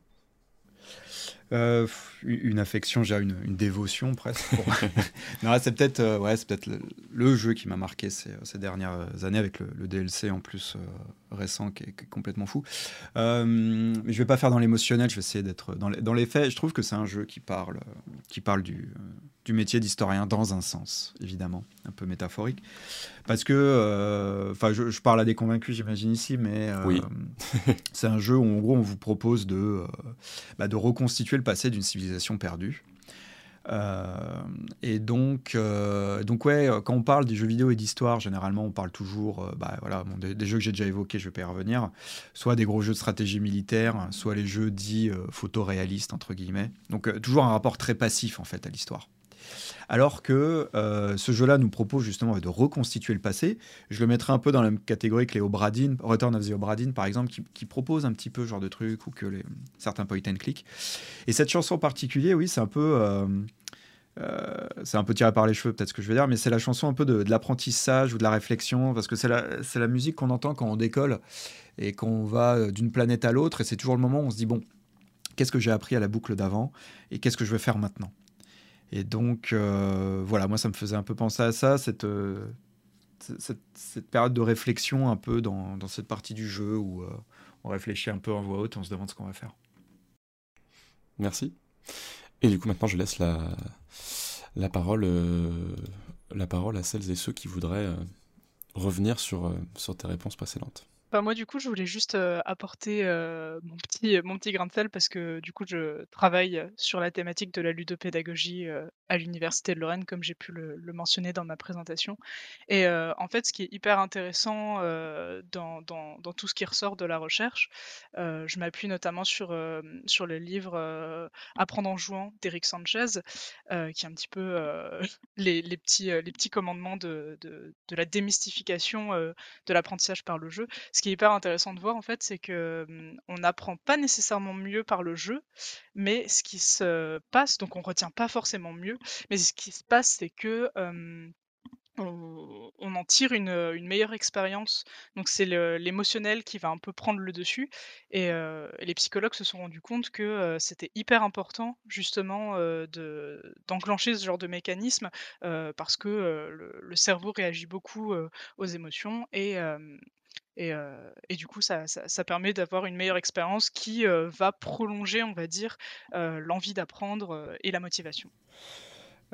Euh, une affection, j'ai une, une, dévotion presque. Pour... <laughs> <laughs> non, c'est peut-être euh, ouais, peut-être le, le, jeu qui m'a marqué ces, ces, dernières années avec le, le DLC en plus euh, récent qui est, qui est, complètement fou. Euh, mais je vais pas faire dans l'émotionnel, je vais essayer d'être dans les, dans les faits. Je trouve que c'est un jeu qui parle, qui parle du, du métier d'historien dans un sens, évidemment, un peu métaphorique. Parce que, enfin, je, je, parle à des convaincus, j'imagine ici, mais oui. <laughs> c'est un jeu où en gros on vous propose de, bah, de reconstituer le passé d'une civilisation perdue. Euh, et donc, euh, donc ouais, quand on parle des jeux vidéo et d'histoire, généralement, on parle toujours, euh, bah, voilà, des, jeux que j'ai déjà évoqués, je vais pas y revenir, soit des gros jeux de stratégie militaire, soit les jeux dits photoréalistes entre guillemets. Donc toujours un rapport très passif en fait à l'histoire. Alors que euh, ce jeu-là nous propose justement de reconstituer le passé. Je le mettrai un peu dans la même catégorie que les Return of the Obradin par exemple, qui, propose un petit peu ce genre de truc ou que certains point and click. Et cette chanson en particulier, oui, c'est un peu. Euh, euh, c'est un peu tiré par les cheveux, peut-être ce que je veux dire, mais c'est la chanson un peu de, l'apprentissage ou de la réflexion, parce que c'est la, la musique qu'on entend quand on décolle et qu'on va d'une planète à l'autre, et c'est toujours le moment où on se dit, bon, qu'est-ce que j'ai appris à la boucle d'avant, et qu'est-ce que je vais faire maintenant? Et donc, euh, voilà, moi, ça me faisait un peu penser à ça, cette, euh, période de réflexion un peu dans, dans cette partie du jeu où euh, on réfléchit un peu en voix haute, on se demande ce qu'on va faire. Merci. Et du coup, maintenant, je laisse la, la, parole, la parole à celles et ceux qui voudraient revenir sur, sur tes réponses précédentes. Bah, moi, du coup, je voulais juste apporter mon, petit, mon petit grain de sel parce que du coup, je travaille sur la thématique de la ludopédagogie à l'Université de Lorraine, comme j'ai pu le, mentionner dans ma présentation. Et en fait, ce qui est hyper intéressant dans, dans, dans, tout ce qui ressort de la recherche, je m'appuie notamment sur, sur le livre Apprendre en jouant d'Eric Sanchez, qui est un petit peu <laughs> les, les, petits, les petits commandements de, de, de la démystification de l'apprentissage par le jeu ce qui est hyper intéressant de voir en fait, c'est que mmh, on n'apprend pas nécessairement mieux par le jeu, mais ce qui se passe, donc on retient pas forcément mieux, mais ce qui se passe, c'est que on, en tire une, meilleure expérience. Donc c'est l'émotionnel qui va un peu prendre le dessus. Et, les psychologues se sont rendus compte que c'était hyper important justement euh, d'enclencher ce genre de mécanisme parce que le, le, cerveau réagit beaucoup aux émotions et et, euh, et, du coup, ça permet d'avoir une meilleure expérience qui euh, va prolonger, on va dire, euh, l'envie d'apprendre et la motivation.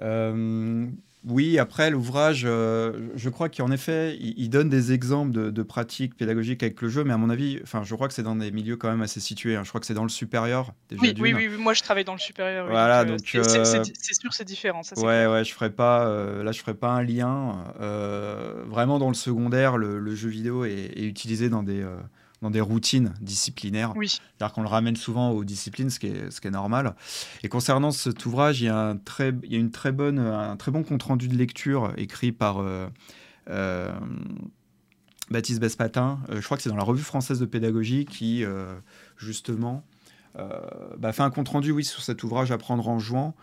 Euh, oui, après l'ouvrage, euh, je crois qu'en effet, il, il, donne des exemples de, de, pratiques pédagogiques avec le jeu, mais à mon avis, enfin, je crois que c'est dans des milieux quand même assez situés. Hein. Je crois que c'est dans le supérieur. Déjà oui, oui, oui, oui, moi je travaille dans le supérieur. Voilà, donc c'est euh, sûr, c'est différent. Ça, ouais, ouais, je ferai pas, là, je ferai pas un lien. vraiment, dans le secondaire, le, le jeu vidéo est, est, utilisé dans des dans des routines disciplinaires. Oui. C'est-à-dire qu'on le ramène souvent aux disciplines, ce qui est, ce qui est normal. Et concernant cet ouvrage, il y a un très, il y a une très bonne, un très bon compte-rendu de lecture écrit par euh, euh, Baptiste Bespatin. Euh, je crois que c'est dans la Revue française de pédagogie qui, justement, bah, fait un compte-rendu oui, sur cet ouvrage Apprendre en jouant.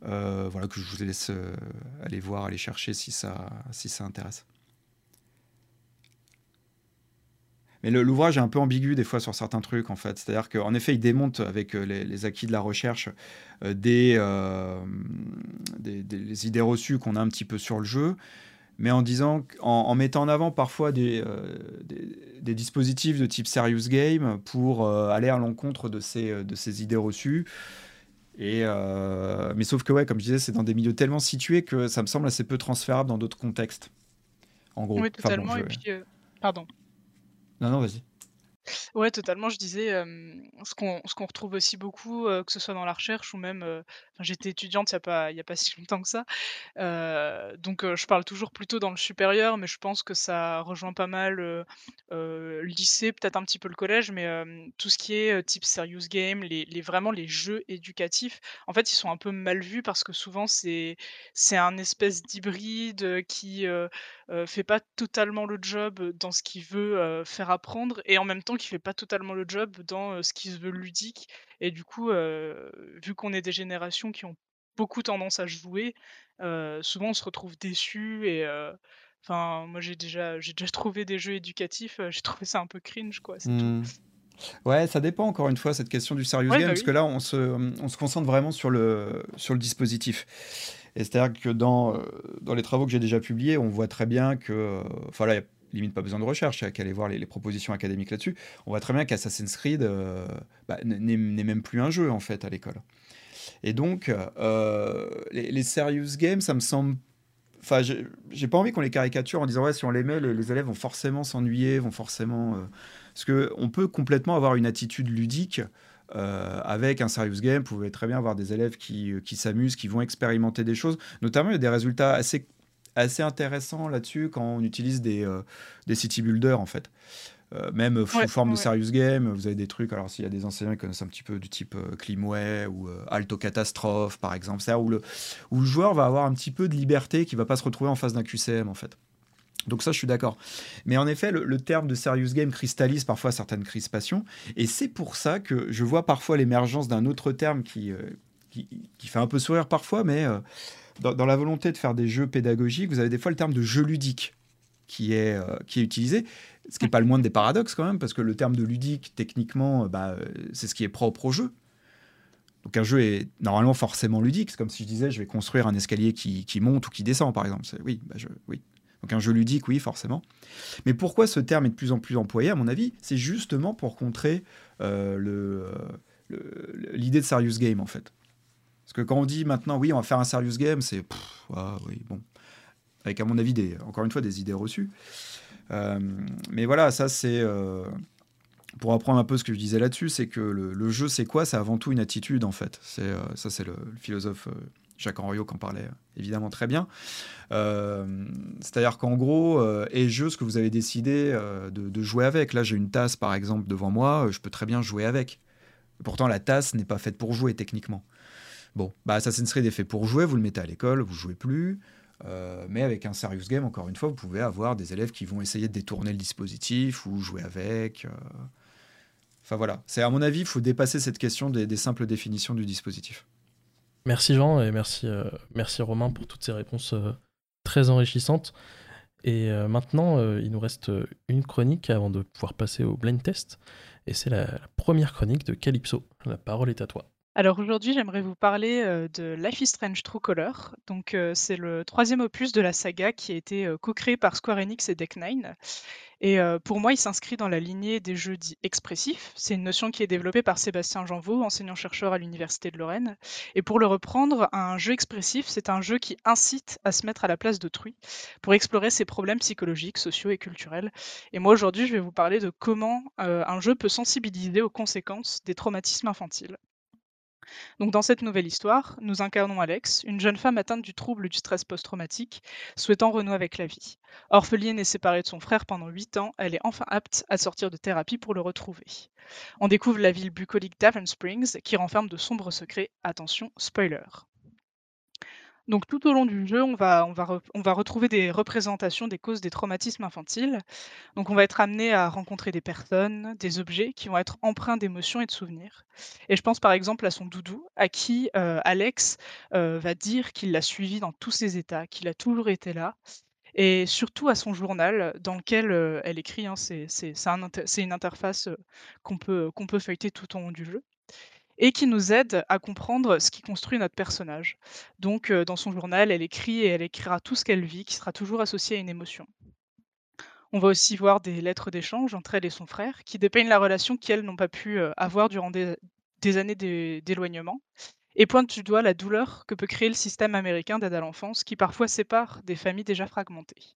voilà, que je vous laisse aller voir, aller chercher si ça, si ça intéresse. Mais l'ouvrage est un peu ambigu des fois sur certains trucs, en fait. C'est-à-dire qu'en effet, il démonte avec les, les, acquis de la recherche euh, des, euh, des, des, idées reçues qu'on a un petit peu sur le jeu, mais en disant, en, en mettant en avant parfois des, euh, des, dispositifs de type serious game pour euh, aller à l'encontre de ces, de ces idées reçues. Et euh, mais sauf que, ouais, comme je disais, c'est dans des milieux tellement situés que ça me semble assez peu transférable dans d'autres contextes. En gros. Oui, totalement. Enfin, bon, je... Et puis, pardon. Non, non, vas-y. Ouais, totalement. Je disais, ce qu'on ce retrouve aussi beaucoup, que ce soit dans la recherche ou même, j'étais étudiante il y a pas a pas si longtemps que ça, donc je parle toujours plutôt dans le supérieur, mais je pense que ça rejoint pas mal le lycée, peut-être un petit peu le collège, mais tout ce qui est type serious game, les, les vraiment les jeux éducatifs, en fait, ils sont un peu mal vus parce que souvent c'est un espèce d'hybride qui fait pas totalement le job dans ce qu'il veut euh, faire apprendre et en même temps qui fait pas totalement le job dans euh, ce qu'il se veut ludique. Et du coup, euh, vu qu'on est des générations qui ont beaucoup tendance à jouer, euh, souvent on se retrouve déçu et euh, enfin moi j'ai déjà j'ai déjà <laughs> trouvé des jeux éducatifs, euh, j'ai trouvé ça un peu cringe quoi, c'est tout. Hmm. Ouais, ça dépend encore une fois, cette question du serious Ouais, game, bah parce que là, on se, on se concentre vraiment sur le, sur le dispositif. C'est-à-dire que dans, euh, dans les travaux que j'ai déjà publiés, on voit très bien que. euh, Enfin, là, il n'y a limite pas besoin de recherche, il n'y a qu'à aller voir les, propositions académiques là-dessus. On voit très bien qu'Assassin's Creed euh, bah, n'est même plus un jeu, en fait, à l'école. Et donc, les, serious games, ça me semble Enfin, j'ai pas envie qu'on les caricature en disant ouais, si on les met, les, les élèves vont forcément s'ennuyer, vont forcément. Parce que on peut complètement avoir une attitude ludique euh, avec un serious game. Vous pouvez très bien avoir des élèves qui, euh, qui s'amusent, qui vont expérimenter des choses. Notamment, il y a des résultats assez, assez intéressants là-dessus quand on utilise des, euh, des city builders en fait. Euh, même sous Ouais, forme de serious game, vous avez des trucs. Alors, s'il y a des enseignants qui connaissent un petit peu du type euh, Climway ou euh, Alto Catastrophe, par exemple, c'est où le, où le joueur va avoir un petit peu de liberté, qui va pas se retrouver en face d'un QCM, en fait. Donc ça, je suis d'accord. Mais en effet, le, terme de serious game cristallise parfois certaines crispations, et c'est pour ça que je vois parfois l'émergence d'un autre terme qui, euh, qui, fait un peu sourire parfois, mais euh, dans, la volonté de faire des jeux pédagogiques, vous avez des fois le terme de jeu ludique qui est, euh, qui est utilisé, ce qui n'est pas le moindre des paradoxes quand même, parce que le terme de ludique, techniquement, bah, c'est ce qui est propre au jeu. Donc un jeu est normalement forcément ludique. C'est comme si je disais, je vais construire un escalier qui, qui monte ou qui descend, par exemple. Oui, bah, je, oui. Donc un jeu ludique, oui, forcément. Mais pourquoi ce terme est de plus en plus employé, à mon avis C'est justement pour contrer euh, le- l'idée de serious game, en fait. Parce que quand on dit maintenant, oui, on va faire un serious game, c'est... ah, oui, bon. Avec, à mon avis, des, encore une fois, des idées reçues. Euh, mais voilà, ça, c'est... euh, pour apprendre un peu ce que je disais là-dessus, c'est que le, jeu, c'est quoi? C'est avant tout une attitude, en fait. Euh, ça, c'est le, philosophe euh, Jacques Henriot qui en parlait évidemment très bien. Euh, c'est-à-dire qu'en gros, euh, est jeu ce que vous avez décidé euh, de, jouer avec. Là, j'ai une tasse, par exemple, devant moi, euh, je peux très bien jouer avec. Pourtant, la tasse n'est pas faite pour jouer, techniquement. Bon, bah, Assassin's Creed est fait pour jouer, vous le mettez à l'école, vous jouez plus. Mais avec un serious game, encore une fois, vous pouvez avoir des élèves qui vont essayer de détourner le dispositif ou jouer avec. Enfin voilà, c'est à mon avis, il faut dépasser cette question des simples définitions du dispositif. Merci Jean et merci, euh, merci Romain pour toutes ces réponses euh, très enrichissantes. Et euh, maintenant, il nous reste une chronique avant de pouvoir passer au blind test. Et c'est la, première chronique de Calypso. La parole est à toi. Alors aujourd'hui, j'aimerais vous parler de Life is Strange True Color. Donc c'est le troisième opus de la saga qui a été co-créé par Square Enix et Deck Nine. Et euh, pour moi, il s'inscrit dans la lignée des jeux dits expressifs. C'est une notion qui est développée par Sébastien Janvaux, enseignant-chercheur à l'Université de Lorraine. Et pour le reprendre, un jeu expressif, c'est un jeu qui incite à se mettre à la place d'autrui pour explorer ses problèmes psychologiques, sociaux et culturels. Et moi, aujourd'hui, je vais vous parler de comment euh, un jeu peut sensibiliser aux conséquences des traumatismes infantiles. Donc dans cette nouvelle histoire, nous incarnons Alex, une jeune femme atteinte du trouble du stress post-traumatique, souhaitant renouer avec la vie. Orpheline et séparée de son frère pendant 8 ans, elle est enfin apte à sortir de thérapie pour le retrouver. On découvre la ville bucolique d'Avon Springs qui renferme de sombres secrets. Attention, spoiler. Donc tout au long du jeu, on va, retrouver des représentations des causes des traumatismes infantiles. Donc on va être amené à rencontrer des personnes, des objets qui vont être empreints d'émotions et de souvenirs. Et je pense par exemple à son doudou, à qui euh, Alex euh, va dire qu'il l'a suivi dans tous ses états, qu'il a toujours été là. Et surtout à son journal, dans lequel euh, elle écrit, hein, c'est une interface qu'on peut feuilleter tout au long du jeu et qui nous aide à comprendre ce qui construit notre personnage. Donc, euh, dans son journal, elle écrit et elle écrira tout ce qu'elle vit, qui sera toujours associé à une émotion. On va aussi voir des lettres d'échange entre elle et son frère, qui dépeignent la relation qu'elles n'ont pas pu euh, avoir durant des, des années d'é- d'éloignement, et pointent du doigt la douleur que peut créer le système américain d'aide à l'enfance, qui parfois sépare des familles déjà fragmentées.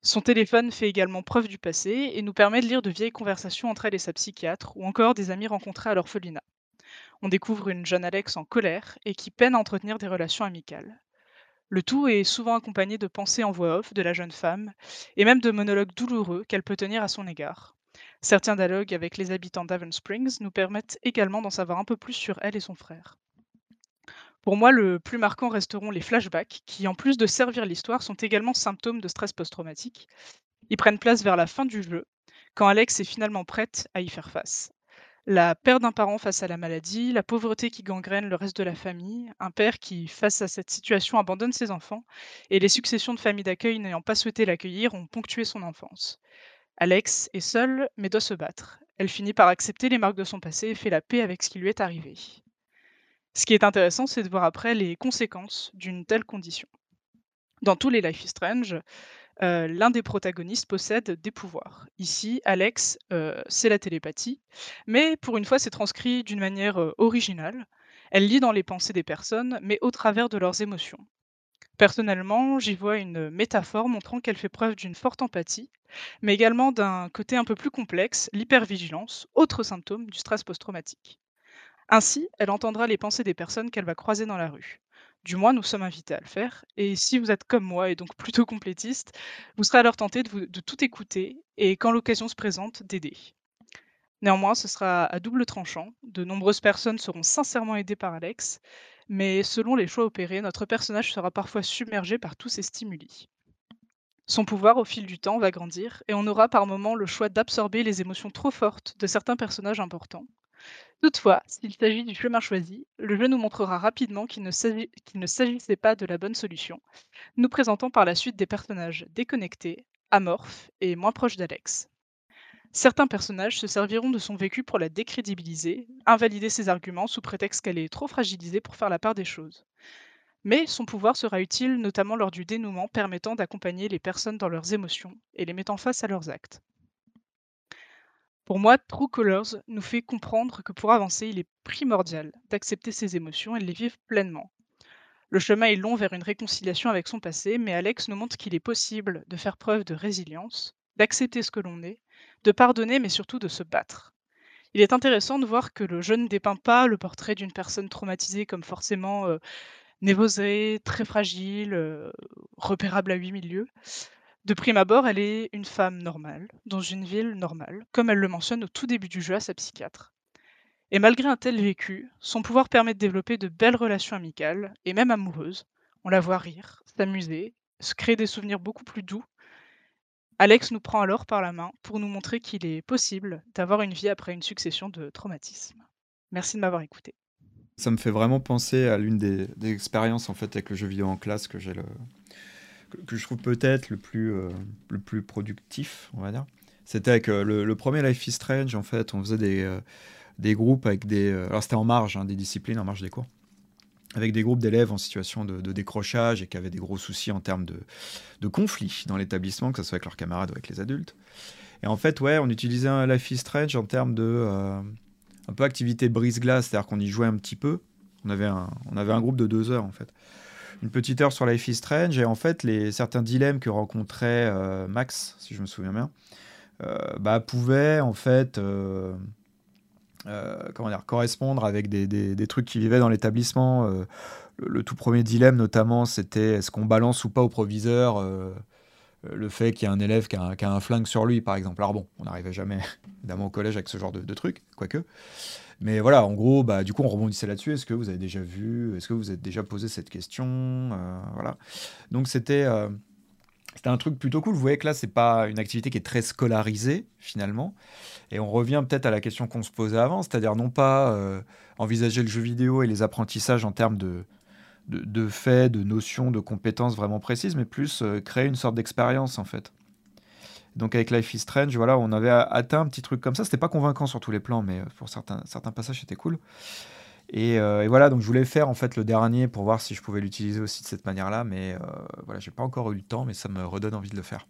Son téléphone fait également preuve du passé et nous permet de lire de vieilles conversations entre elle et sa psychiatre, ou encore des amis rencontrés à l'orphelinat on découvre une jeune Alex en colère et qui peine à entretenir des relations amicales. Le tout est souvent accompagné de pensées en voix off de la jeune femme et même de monologues douloureux qu'elle peut tenir à son égard. Certains dialogues avec les habitants d'Avon Springs nous permettent également d'en savoir un peu plus sur elle et son frère. Pour moi, le plus marquant resteront les flashbacks, qui en plus de servir l'histoire, sont également symptômes de stress post-traumatique. Ils prennent place vers la fin du jeu, quand Alex est finalement prête à y faire face. La perte d'un parent face à la maladie, la pauvreté qui gangrène le reste de la famille, un père qui, face à cette situation, abandonne ses enfants, et les successions de familles d'accueil n'ayant pas souhaité l'accueillir ont ponctué son enfance. Alex est seule, mais doit se battre. Elle finit par accepter les marques de son passé et fait la paix avec ce qui lui est arrivé. Ce qui est intéressant, c'est de voir après les conséquences d'une telle condition. Dans tous les Life is Strange, euh, l'un des protagonistes possède des pouvoirs. Ici, Alex, euh, c'est la télépathie, mais pour une fois, c'est transcrit d'une manière euh, originale. Elle lit dans les pensées des personnes, mais au travers de leurs émotions. Personnellement, j'y vois une métaphore montrant qu'elle fait preuve d'une forte empathie, mais également d'un côté un peu plus complexe, l'hypervigilance, autre symptôme du stress post-traumatique. Ainsi, elle entendra les pensées des personnes qu'elle va croiser dans la rue. Du moins, nous sommes invités à le faire. Et si vous êtes comme moi et donc plutôt complétiste, vous serez alors tenté de, tout écouter et quand l'occasion se présente, d'aider. Néanmoins, ce sera à double tranchant. De nombreuses personnes seront sincèrement aidées par Alex, mais selon les choix opérés, notre personnage sera parfois submergé par tous ces stimuli. Son pouvoir, au fil du temps, va grandir, et on aura par moments le choix d'absorber les émotions trop fortes de certains personnages importants, Toutefois, s'il s'agit du chemin choisi, le jeu nous montrera rapidement qu'il ne s'agissait pas de la bonne solution, nous présentant par la suite des personnages déconnectés, amorphes et moins proches d'Alex. Certains personnages se serviront de son vécu pour la décrédibiliser, invalider ses arguments sous prétexte qu'elle est trop fragilisée pour faire la part des choses. Mais son pouvoir sera utile notamment lors du dénouement permettant d'accompagner les personnes dans leurs émotions et les mettant face à leurs actes. Pour moi, True Colors nous fait comprendre que pour avancer, il est primordial d'accepter ses émotions et de les vivre pleinement. Le chemin est long vers une réconciliation avec son passé, mais Alex nous montre qu'il est possible de faire preuve de résilience, d'accepter ce que l'on est, de pardonner, mais surtout de se battre. Il est intéressant de voir que le jeu ne dépeint pas le portrait d'une personne traumatisée comme forcément euh, névosée, très fragile, euh, repérable à 8000 lieues. De prime abord, elle est une femme normale, dans une ville normale, comme elle le mentionne au tout début du jeu à sa psychiatre. Et malgré un tel vécu, son pouvoir permet de développer de belles relations amicales, et même amoureuses. On la voit rire, s'amuser, se créer des souvenirs beaucoup plus doux. Alex nous prend alors par la main pour nous montrer qu'il est possible d'avoir une vie après une succession de traumatismes. Merci de m'avoir écouté. Ça me fait vraiment penser à l'une des, expériences en fait avec le jeu vidéo en classe que j'ai le, que, je trouve peut-être le, plus, euh, le plus productif, on va dire. C'était avec euh, le, premier Life is Strange, en fait, on faisait des, euh, des groupes avec des... alors c'était en marge, hein, des disciplines, en marge des cours avec des groupes d'élèves en situation de, décrochage et qui avaient des gros soucis en termes de, de conflits dans l'établissement, que ce soit avec leurs camarades ou avec les adultes. Et en fait, ouais, on utilisait un Life is Strange en termes de un peu activité brise-glace, c'est-à-dire qu'on y jouait un petit peu. On avait un, on avait un groupe de deux heures en fait une petite heure sur Life is Strange et en fait les certains dilemmes que rencontrait euh, Max, si je me souviens bien, euh, bah, pouvaient en fait euh, comment dire, correspondre avec des, des, trucs qui vivaient dans l'établissement. Le, tout premier dilemme notamment, c'était est-ce qu'on balance ou pas au proviseur le fait qu'il y a un élève qui a, un flingue sur lui, par exemple. Alors bon, on n'arrivait jamais, <laughs> évidemment, au collège avec ce genre de, de trucs, quoique. Mais voilà, en gros, bah, du coup, on rebondissait là-dessus. Est-ce que vous avez déjà vu Est-ce que vous êtes déjà posé cette question euh, Voilà. Donc, c'était euh, c'était un truc plutôt cool. Vous voyez que là, c'est pas une activité qui est très scolarisée, finalement. Et on revient peut-être à la question qu'on se posait avant, c'est-à-dire non pas euh, envisager le jeu vidéo et les apprentissages en termes de, de faits, de notions, de compétences vraiment précises, mais plus créer une sorte d'expérience, en fait. Donc avec Life is Strange, voilà, on avait atteint un petit truc comme ça. C'était pas convaincant sur tous les plans, mais euh, pour certains, certains passages, c'était cool. Euh, et, voilà, donc je voulais faire en fait le dernier pour voir si je pouvais l'utiliser aussi de cette manière-là, mais euh, voilà, j'ai pas encore eu le temps, mais ça me redonne envie de le faire.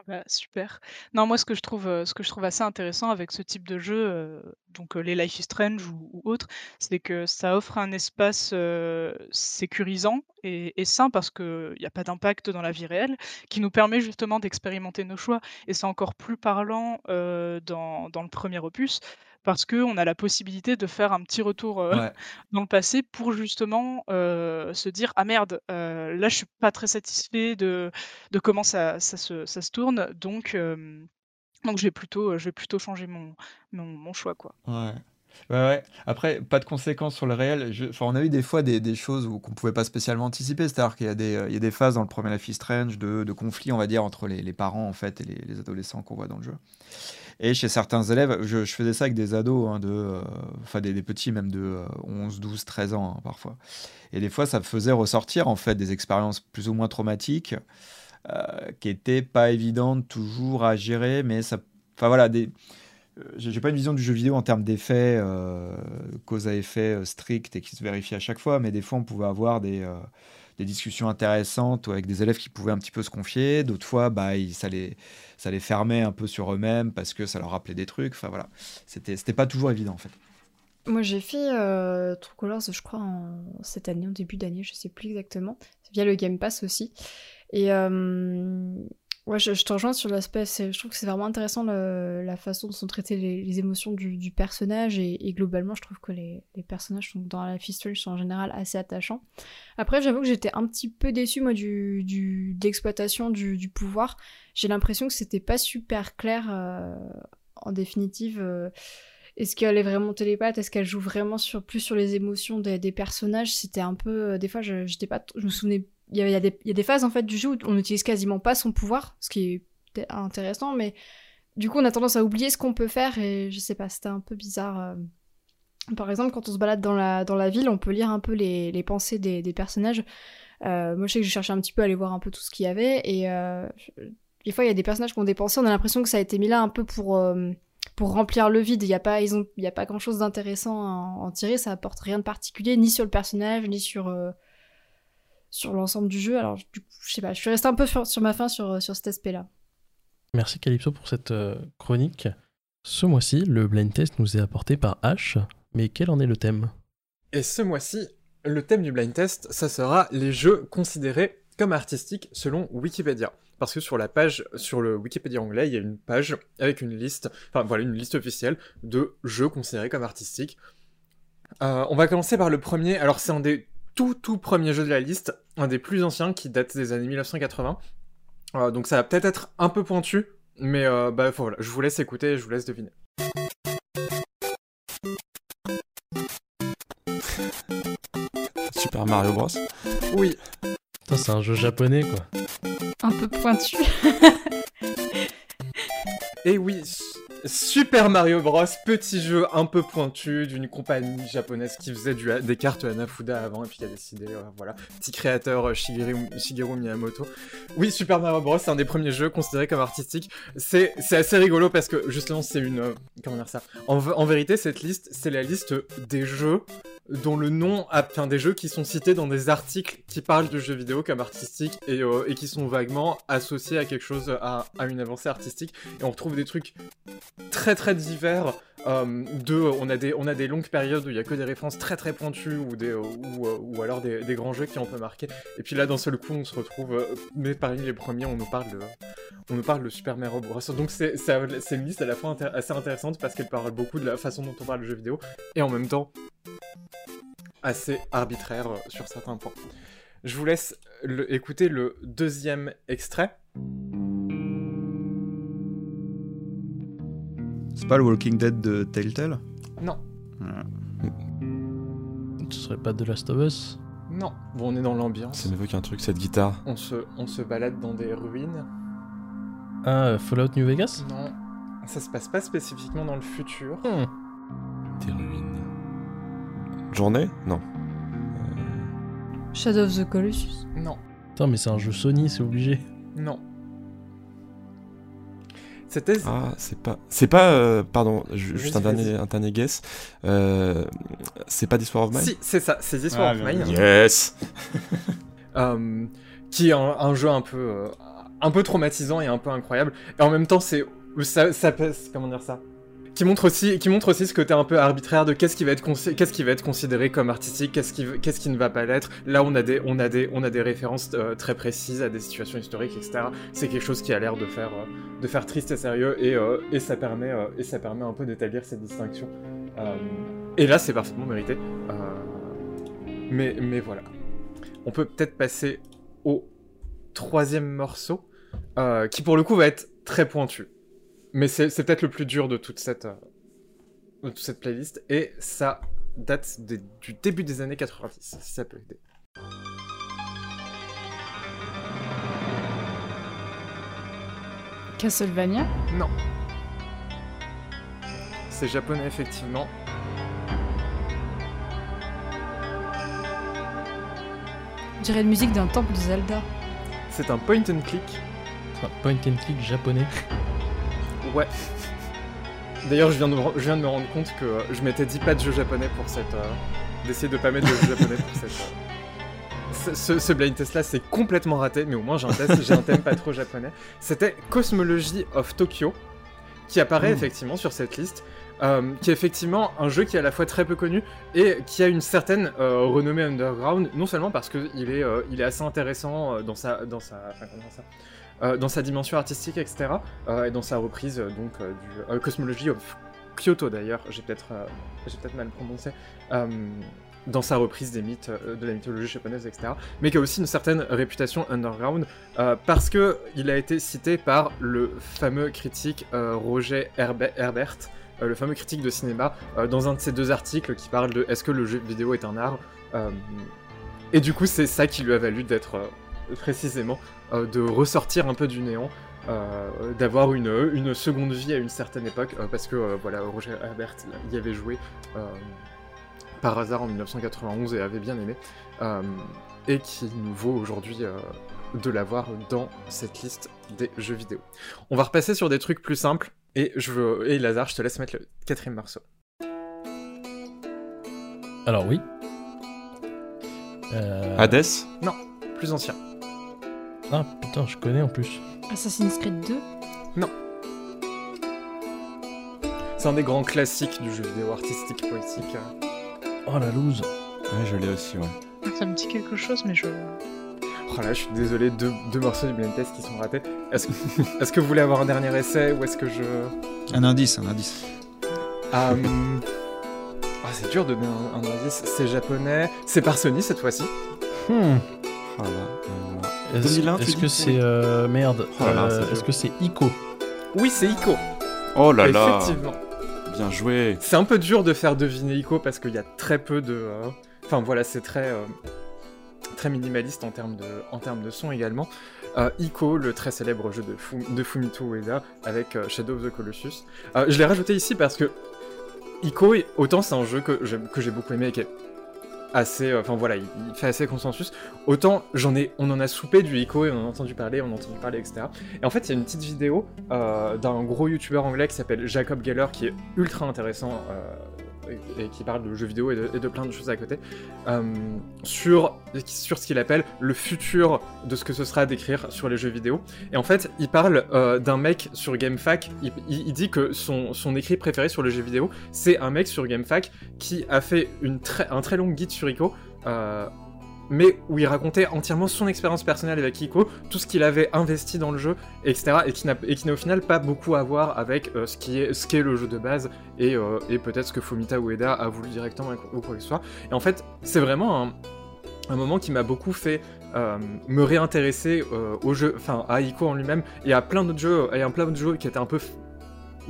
Ah bah, super. Non, moi, ce que je trouve, ce que je trouve assez intéressant avec ce type de jeu, donc les Life is Strange ou, autres, c'est que ça offre un espace sécurisant et, sain parce qu'il n'y a pas d'impact dans la vie réelle, qui nous permet justement d'expérimenter nos choix. Et c'est encore plus parlant dans le premier opus parce qu'on a la possibilité de faire un petit retour euh, <laughs> dans le passé pour justement euh, se dire ah merde euh, là je suis pas très satisfait de, de comment ça, ça, se, ça se tourne donc donc je vais plutôt je vais plutôt changer mon, mon, mon choix quoi. Ouais. Ouais, ouais. Après, pas de conséquences sur le réel. Je... Enfin, on a eu des fois des, des choses qu'on pouvait pas spécialement anticiper. C'est-à-dire qu'il y, a des, euh, y a des phases dans le premier Life is Strange de, de conflit, on va dire, entre les, les parents en fait et les, les adolescents qu'on voit dans le jeu. Et chez certains élèves, je, faisais ça avec des ados, hein, euh, enfin des, petits même de euh, 11, 12, 13 ans hein, parfois. Et des fois, ça faisait ressortir en fait des expériences plus ou moins traumatiques euh, qui étaient pas évidentes toujours à gérer, mais ça, enfin voilà, des, euh, j'ai pas une vision du jeu vidéo en termes d'effets, euh, cause à effet strict et qui se vérifie à chaque fois, mais des fois on pouvait avoir des, des discussions intéressantes avec des élèves qui pouvaient un petit peu se confier, d'autres fois bah, ils- ça, les, ça les fermait un peu sur eux-mêmes parce que ça leur rappelait des trucs, enfin voilà, c'était c'était pas toujours évident en fait. Moi, j'ai fait euh, True Colors, je crois, en... cette année, en début d'année, je sais plus exactement, via le Game Pass aussi. Euh, ouais, je, je rejoins sur l'aspect, je trouve que c'est vraiment intéressant la façon dont sont traitées les, émotions du, personnage, et, globalement, je trouve que les, personnages sont, dans la Strange sont en général assez attachants. Après, j'avoue que j'étais un petit peu déçue, moi, du, du, d'exploitation du, du pouvoir. J'ai l'impression que c'était pas super clair, euh, en définitive. euh, est-ce qu'elle est vraiment télépathe Est-ce qu'elle joue vraiment sur, plus sur les émotions des, personnages C'était un peu. euh, des fois, je, pas, je me souvenais. Il y, a, des, phases en fait du jeu où on n'utilise quasiment pas son pouvoir, ce qui est intéressant, mais du coup, on a tendance à oublier ce qu'on peut faire et je sais pas, c'était un peu bizarre. euh. Par exemple, quand on se balade dans la, dans la ville, on peut lire un peu les, les pensées des, personnages. Euh, moi, je sais que j'ai cherché un petit peu à aller voir un peu tout ce qu'il y avait et euh, des fois, il y a des personnages qui ont des pensées, on a l'impression que ça a été mis là un peu pour. pour remplir le vide. Il n'y a pas, a pas grand chose d'intéressant à en, tirer. Ça apporte rien de particulier, ni sur le personnage, ni sur, sur l'ensemble du jeu. Alors, du coup, je sais pas, je suis restée un peu sur, sur ma fin sur, sur cet aspect-là. Merci Calypso pour cette euh, chronique. Ce mois-ci, le blind test nous est apporté par H, mais quel en est le thème? Et ce mois-ci, le thème du blind test, ça sera les jeux considérés comme artistiques selon Wikipédia. Parce que sur la page, sur le Wikipédia anglais, il y a une page avec une liste, enfin voilà, une liste officielle de jeux considérés comme artistiques. Euh, on va commencer par le premier. Alors c'est un des tout tout premiers jeux de la liste, un des plus anciens qui date des années 1980. Euh, donc ça va peut-être être un peu pointu, mais euh, bah voilà, je vous laisse écouter et je vous laisse deviner. Super Mario Bros. Oui. Putain, c'est un jeu japonais quoi. Un peu pointu. Et oui, Super Mario Bros, petit jeu un peu pointu d'une compagnie japonaise qui faisait des cartes Hanafuda avant et puis qui a décidé, euh, voilà, petit créateur euh, Shigeru, Miyamoto. Oui, Super Mario Bros, c'est un des premiers jeux considérés comme artistiques. C'est assez rigolo parce que justement, c'est une. euh, comment dire ça? En vérité, cette liste, c'est la liste des jeux dont le nom, enfin des jeux qui sont cités dans des articles qui parlent de jeux vidéo comme artistiques et, euh, qui sont vaguement associés à quelque chose, à, une avancée artistique. Et on retrouve des trucs très très divers. euh, de, on a des on a des longues périodes où il y a que des références très très pointues ou des euh, ou, euh, ou alors des, grands jeux qui ont peu marqué. Et puis là d'un seul coup on se retrouve, euh, mais parmi les premiers on nous parle de on nous parle de Super Mario Bros. Donc c'est une liste à la fois intér- assez intéressante parce qu'elle parle beaucoup de la façon dont on parle de jeux vidéo et en même temps assez arbitraire sur certains points. Je vous laisse le- écouter le deuxième extrait. C'est pas le Walking Dead de Telltale? Non. Ce serait pas The Last of Us? Non. Bon, on est dans l'ambiance. Ça m'évoque un truc, cette guitare. On se, on se balade dans des ruines. Ah, euh, Fallout New Vegas Non. Ça se passe pas spécifiquement dans le futur. Des ruines. Journée Non. Shadow of the Colossus. Non. Putain, mais c'est un jeu Sony, c'est obligé. Non. C'était. Ah, c'est pas. C'est pas. euh, pardon, ju- juste un dernier, un dernier guess. Euh, c'est pas This War of Mine Si, c'est ça, c'est This War Ah, of Mine. Yes <laughs> Euh, Qui est un, un jeu un peu, euh, un peu traumatisant et un peu incroyable. Et en même temps, c'est. Ça, ça pèse. Comment dire ça? Qui montre aussi, qui montre aussi ce côté un peu arbitraire de qu'est-ce qui va être qu'est-ce qui va être considéré comme artistique, qu'est-ce qui, qu'est-ce qui ne va pas l'être. Là, on a des, on a des, on a des références euh, très précises à des situations historiques, etc. C'est quelque chose qui a l'air de faire, euh, de faire triste et sérieux, et, euh, et ça permet, et ça permet un peu d'établir cette distinction. Et là, c'est parfaitement mérité. Mais, mais voilà. On peut peut-être passer au troisième morceau, euh, qui pour le coup va être très pointu. Mais c'est peut-être le plus dur de toute cette, euh, toute cette playlist, et ça date du début des années 90, si ça peut aider. Castlevania? Non. C'est japonais, effectivement. On dirait la musique d'un temple de Zelda. C'est un point and click. Un point and click japonais. Ouais. D'ailleurs, je, viens de me re- je viens de me rendre compte que euh, je m'étais dit pas de jeu japonais pour cette. euh, d'essayer de pas mettre de jeu japonais pour cette. euh, ce, ce- ce blind test là, c'est complètement raté, mais au moins j'ai un, test- j'ai un thème pas trop japonais. C'était Cosmology of Tokyo, qui apparaît Mmh. effectivement sur cette liste, euh, qui est effectivement un jeu qui est à la fois très peu connu et qui a une certaine euh, renommée underground, non seulement parce qu'il est, euh, il est assez intéressant euh, dans sa, dans sa, enfin, comment ça, euh, dans sa dimension artistique, etc., euh, et dans sa reprise euh, donc du Cosmology of Kyoto d'ailleurs, j'ai peut-être, peut-être mal prononcé. dans sa reprise des mythes de la mythologie japonaise, etc., mais qui a aussi une certaine réputation underground parce que il a été cité par le fameux critique Roger Herbe- Herbert, le fameux critique de cinéma, dans un de ses deux articles qui parle de est-ce que le jeu vidéo est un art Et du coup, c'est ça qui lui a valu d'être précisément euh, de ressortir un peu du néant. euh, d'avoir une, une seconde vie à une certaine époque euh, parce que euh, voilà Roger Herbert y avait joué euh, par hasard en 1991 et avait bien aimé, euh, et qui nous vaut aujourd'hui euh, de l'avoir dans cette liste des jeux vidéo. On va repasser sur des trucs plus simples, et, je veux, et Lazare, je te laisse mettre le quatrième morceau. Alors oui. Euh, Hades Non, plus ancien. Ah putain, je connais en plus. Assassin's Creed 2 Non. C'est un des grands classiques du jeu vidéo artistique poétique. Oh la loose. Ouais, je l'ai aussi, ouais. Ça me dit quelque chose, mais je. Oh là, je suis désolé, deux, deux morceaux du blind test qui sont ratés. Est-ce que, <laughs> vous voulez avoir un dernier essai ou est-ce que je... Un indice, un indice. Ah, c'est dur de donner un, un indice. C'est japonais. C'est par Sony cette fois-ci. Hmm. Oh là, Est-ce 2001, tu est-ce dis que c'est euh, merde Oh euh, Est-ce que c'est Ico Oui, c'est Ico. Oh là là Effectivement. Bien joué C'est un peu dur de faire deviner Ico parce qu'il y a très peu de. euh, Enfin voilà, c'est très euh, très minimaliste en termes de en termes de son également. Euh, Ico, le très célèbre jeu de, Fu- de Fumito Ueda avec euh, Shadow of the Colossus. Euh, je l'ai rajouté ici parce que Ico, autant c'est un jeu que j'ai beaucoup aimé et qui est assez, euh, enfin voilà, il, fait assez consensus. Autant j'en ai, on en a soupé du Ico et on en a entendu parler, on a entendu parler, etc. Et en fait, il y a une petite vidéo euh, d'un gros youtubeur anglais qui s'appelle Jacob Geller qui est ultra intéressant euh, et, qui parle de jeux vidéo et de, plein de choses à côté euh, sur ce qu'il appelle le futur de ce que ce sera d'écrire sur les jeux vidéo. Et en fait, il parle euh, d'un mec sur GameFAQ. Il, dit que son, écrit préféré sur les jeux vidéo, c'est un mec sur GameFAQ qui a fait un très long guide sur Ico. euh, mais où il racontait entièrement son expérience personnelle avec Ico, tout ce qu'il avait investi dans le jeu, etc. Et qui n'a au final pas beaucoup à voir avec euh, ce qu'est le jeu de base et, euh, et peut-être ce que Fumita Ueda a voulu directement ou quoi que ce soit. Et en fait, c'est vraiment un, moment qui m'a beaucoup fait euh, me réintéresser au jeu, enfin à Ico en lui-même et à plein d'autres jeux, et à plein d'autres jeux qui étaient un peu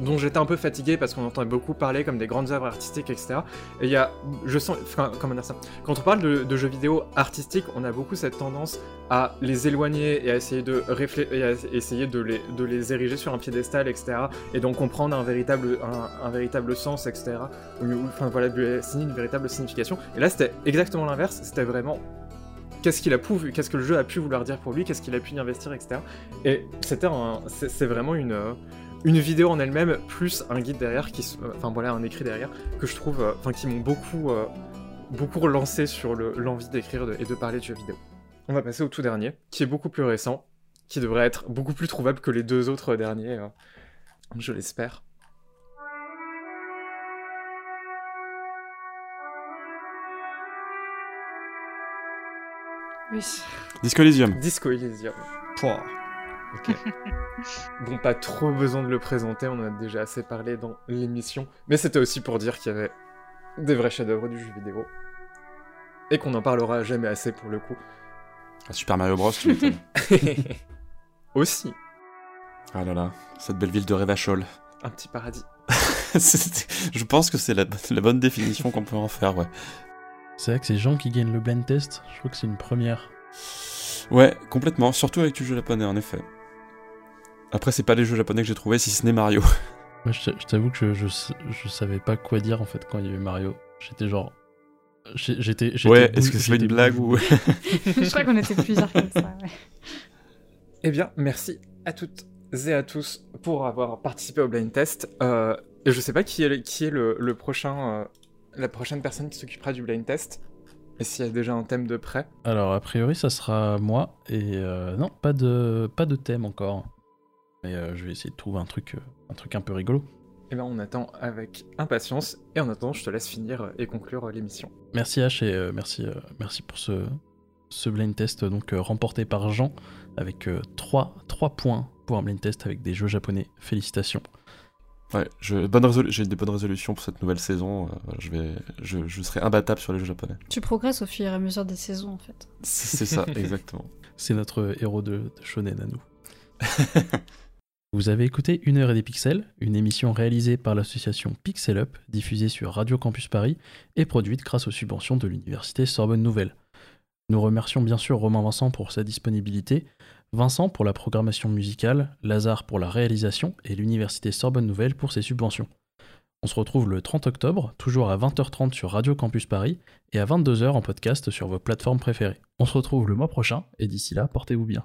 dont j'étais un peu fatigué parce qu'on entend beaucoup parler comme des grandes œuvres artistiques, etc. Et il y a, je sens, enfin, comment dire ça? Quand on parle de, jeux vidéo artistiques, on a beaucoup cette tendance à les éloigner et à essayer de les, ériger sur un piédestal, etc. Et d'en comprendre un véritable, un, véritable sens, etc. Enfin voilà, assigner une véritable signification. Et là, c'était exactement l'inverse. C'était vraiment qu'est-ce qu'il a pu, qu'est-ce que le jeu a pu vouloir dire pour lui, qu'est-ce qu'il a pu y investir, etc. Et c'était c'est vraiment une, euh, une vidéo en elle-même plus un guide derrière, qui, se- euh, enfin voilà, un écrit derrière que je trouve, euh, enfin qui m'ont beaucoup, euh, beaucoup relancé sur le- l'envie d'écrire de- et de parler de jeux vidéo. On va passer au tout dernier, qui est beaucoup plus récent, qui devrait être beaucoup plus trouvable que les deux autres derniers, euh, je l'espère. Oui. Disco Elysium. Disco Elysium. Pouah. Ok. <laughs> bon, pas trop besoin de le présenter, on en a déjà assez parlé dans l'émission. Mais c'était aussi pour dire qu'il y avait des vrais chefs-d'œuvre du jeu vidéo. Et qu'on n'en parlera jamais assez pour le coup. Ah, Super Mario Bros, tu m'étonnes. <laughs> aussi. Ah là là, cette belle ville de Revachol. Un petit paradis. <laughs> je pense que c'est la, la, bonne définition qu'on peut en faire, ouais. C'est vrai que ces gens qui gagnent le blind test, je crois que c'est une première. Ouais, complètement, surtout avec du jeu japonais, en effet. Après, c'est pas les jeux japonais que j'ai trouvé, si ce n'est Mario. <laughs> Moi, je t'avoue que je, je, je, savais pas quoi dire en fait quand il y avait Mario. J'étais genre. J'étais. Ouais, est-ce que c'est une blague ou. <laughs> je crois qu'on était plusieurs comme ça, ouais. <laughs> Eh bien, merci à toutes et à tous pour avoir participé au blind test. Euh, et je sais pas qui est, qui est le, le prochain, euh, la prochaine personne qui s'occupera du blind test. Et s'il y a déjà un thème de prêt. Alors, a priori, ça sera moi. Et euh, non, pas de, pas de thème encore. Mais euh, je vais essayer de trouver un truc, euh, un truc un peu rigolo. Et ben, on attend avec impatience. Et en attendant, je te laisse finir et conclure l'émission. Merci H et merci, merci pour ce, ce blind test donc remporté par Jean avec 3, 3 points pour un blind test avec des jeux japonais. Félicitations. Ouais, j'ai des bonnes résolutions pour cette nouvelle saison. je, vais, je, je, serai imbattable sur les jeux japonais. Tu progresses au fur et à mesure des saisons, en fait. C'est ça, <laughs> exactement. C'est notre héros de, de shonen à nous. <laughs> Vous avez écouté Une heure et des pixels, une émission réalisée par l'association Pixel Up, diffusée sur Radio Campus Paris et produite grâce aux subventions de l'université Sorbonne Nouvelle. Nous remercions bien sûr Romain Vincent pour sa disponibilité, Vincent pour la programmation musicale, Lazare pour la réalisation et l'université Sorbonne Nouvelle pour ses subventions. On se retrouve le 30 octobre, toujours à 20h30 sur Radio Campus Paris et à 22h en podcast sur vos plateformes préférées. On se retrouve le mois prochain et d'ici là, portez-vous bien.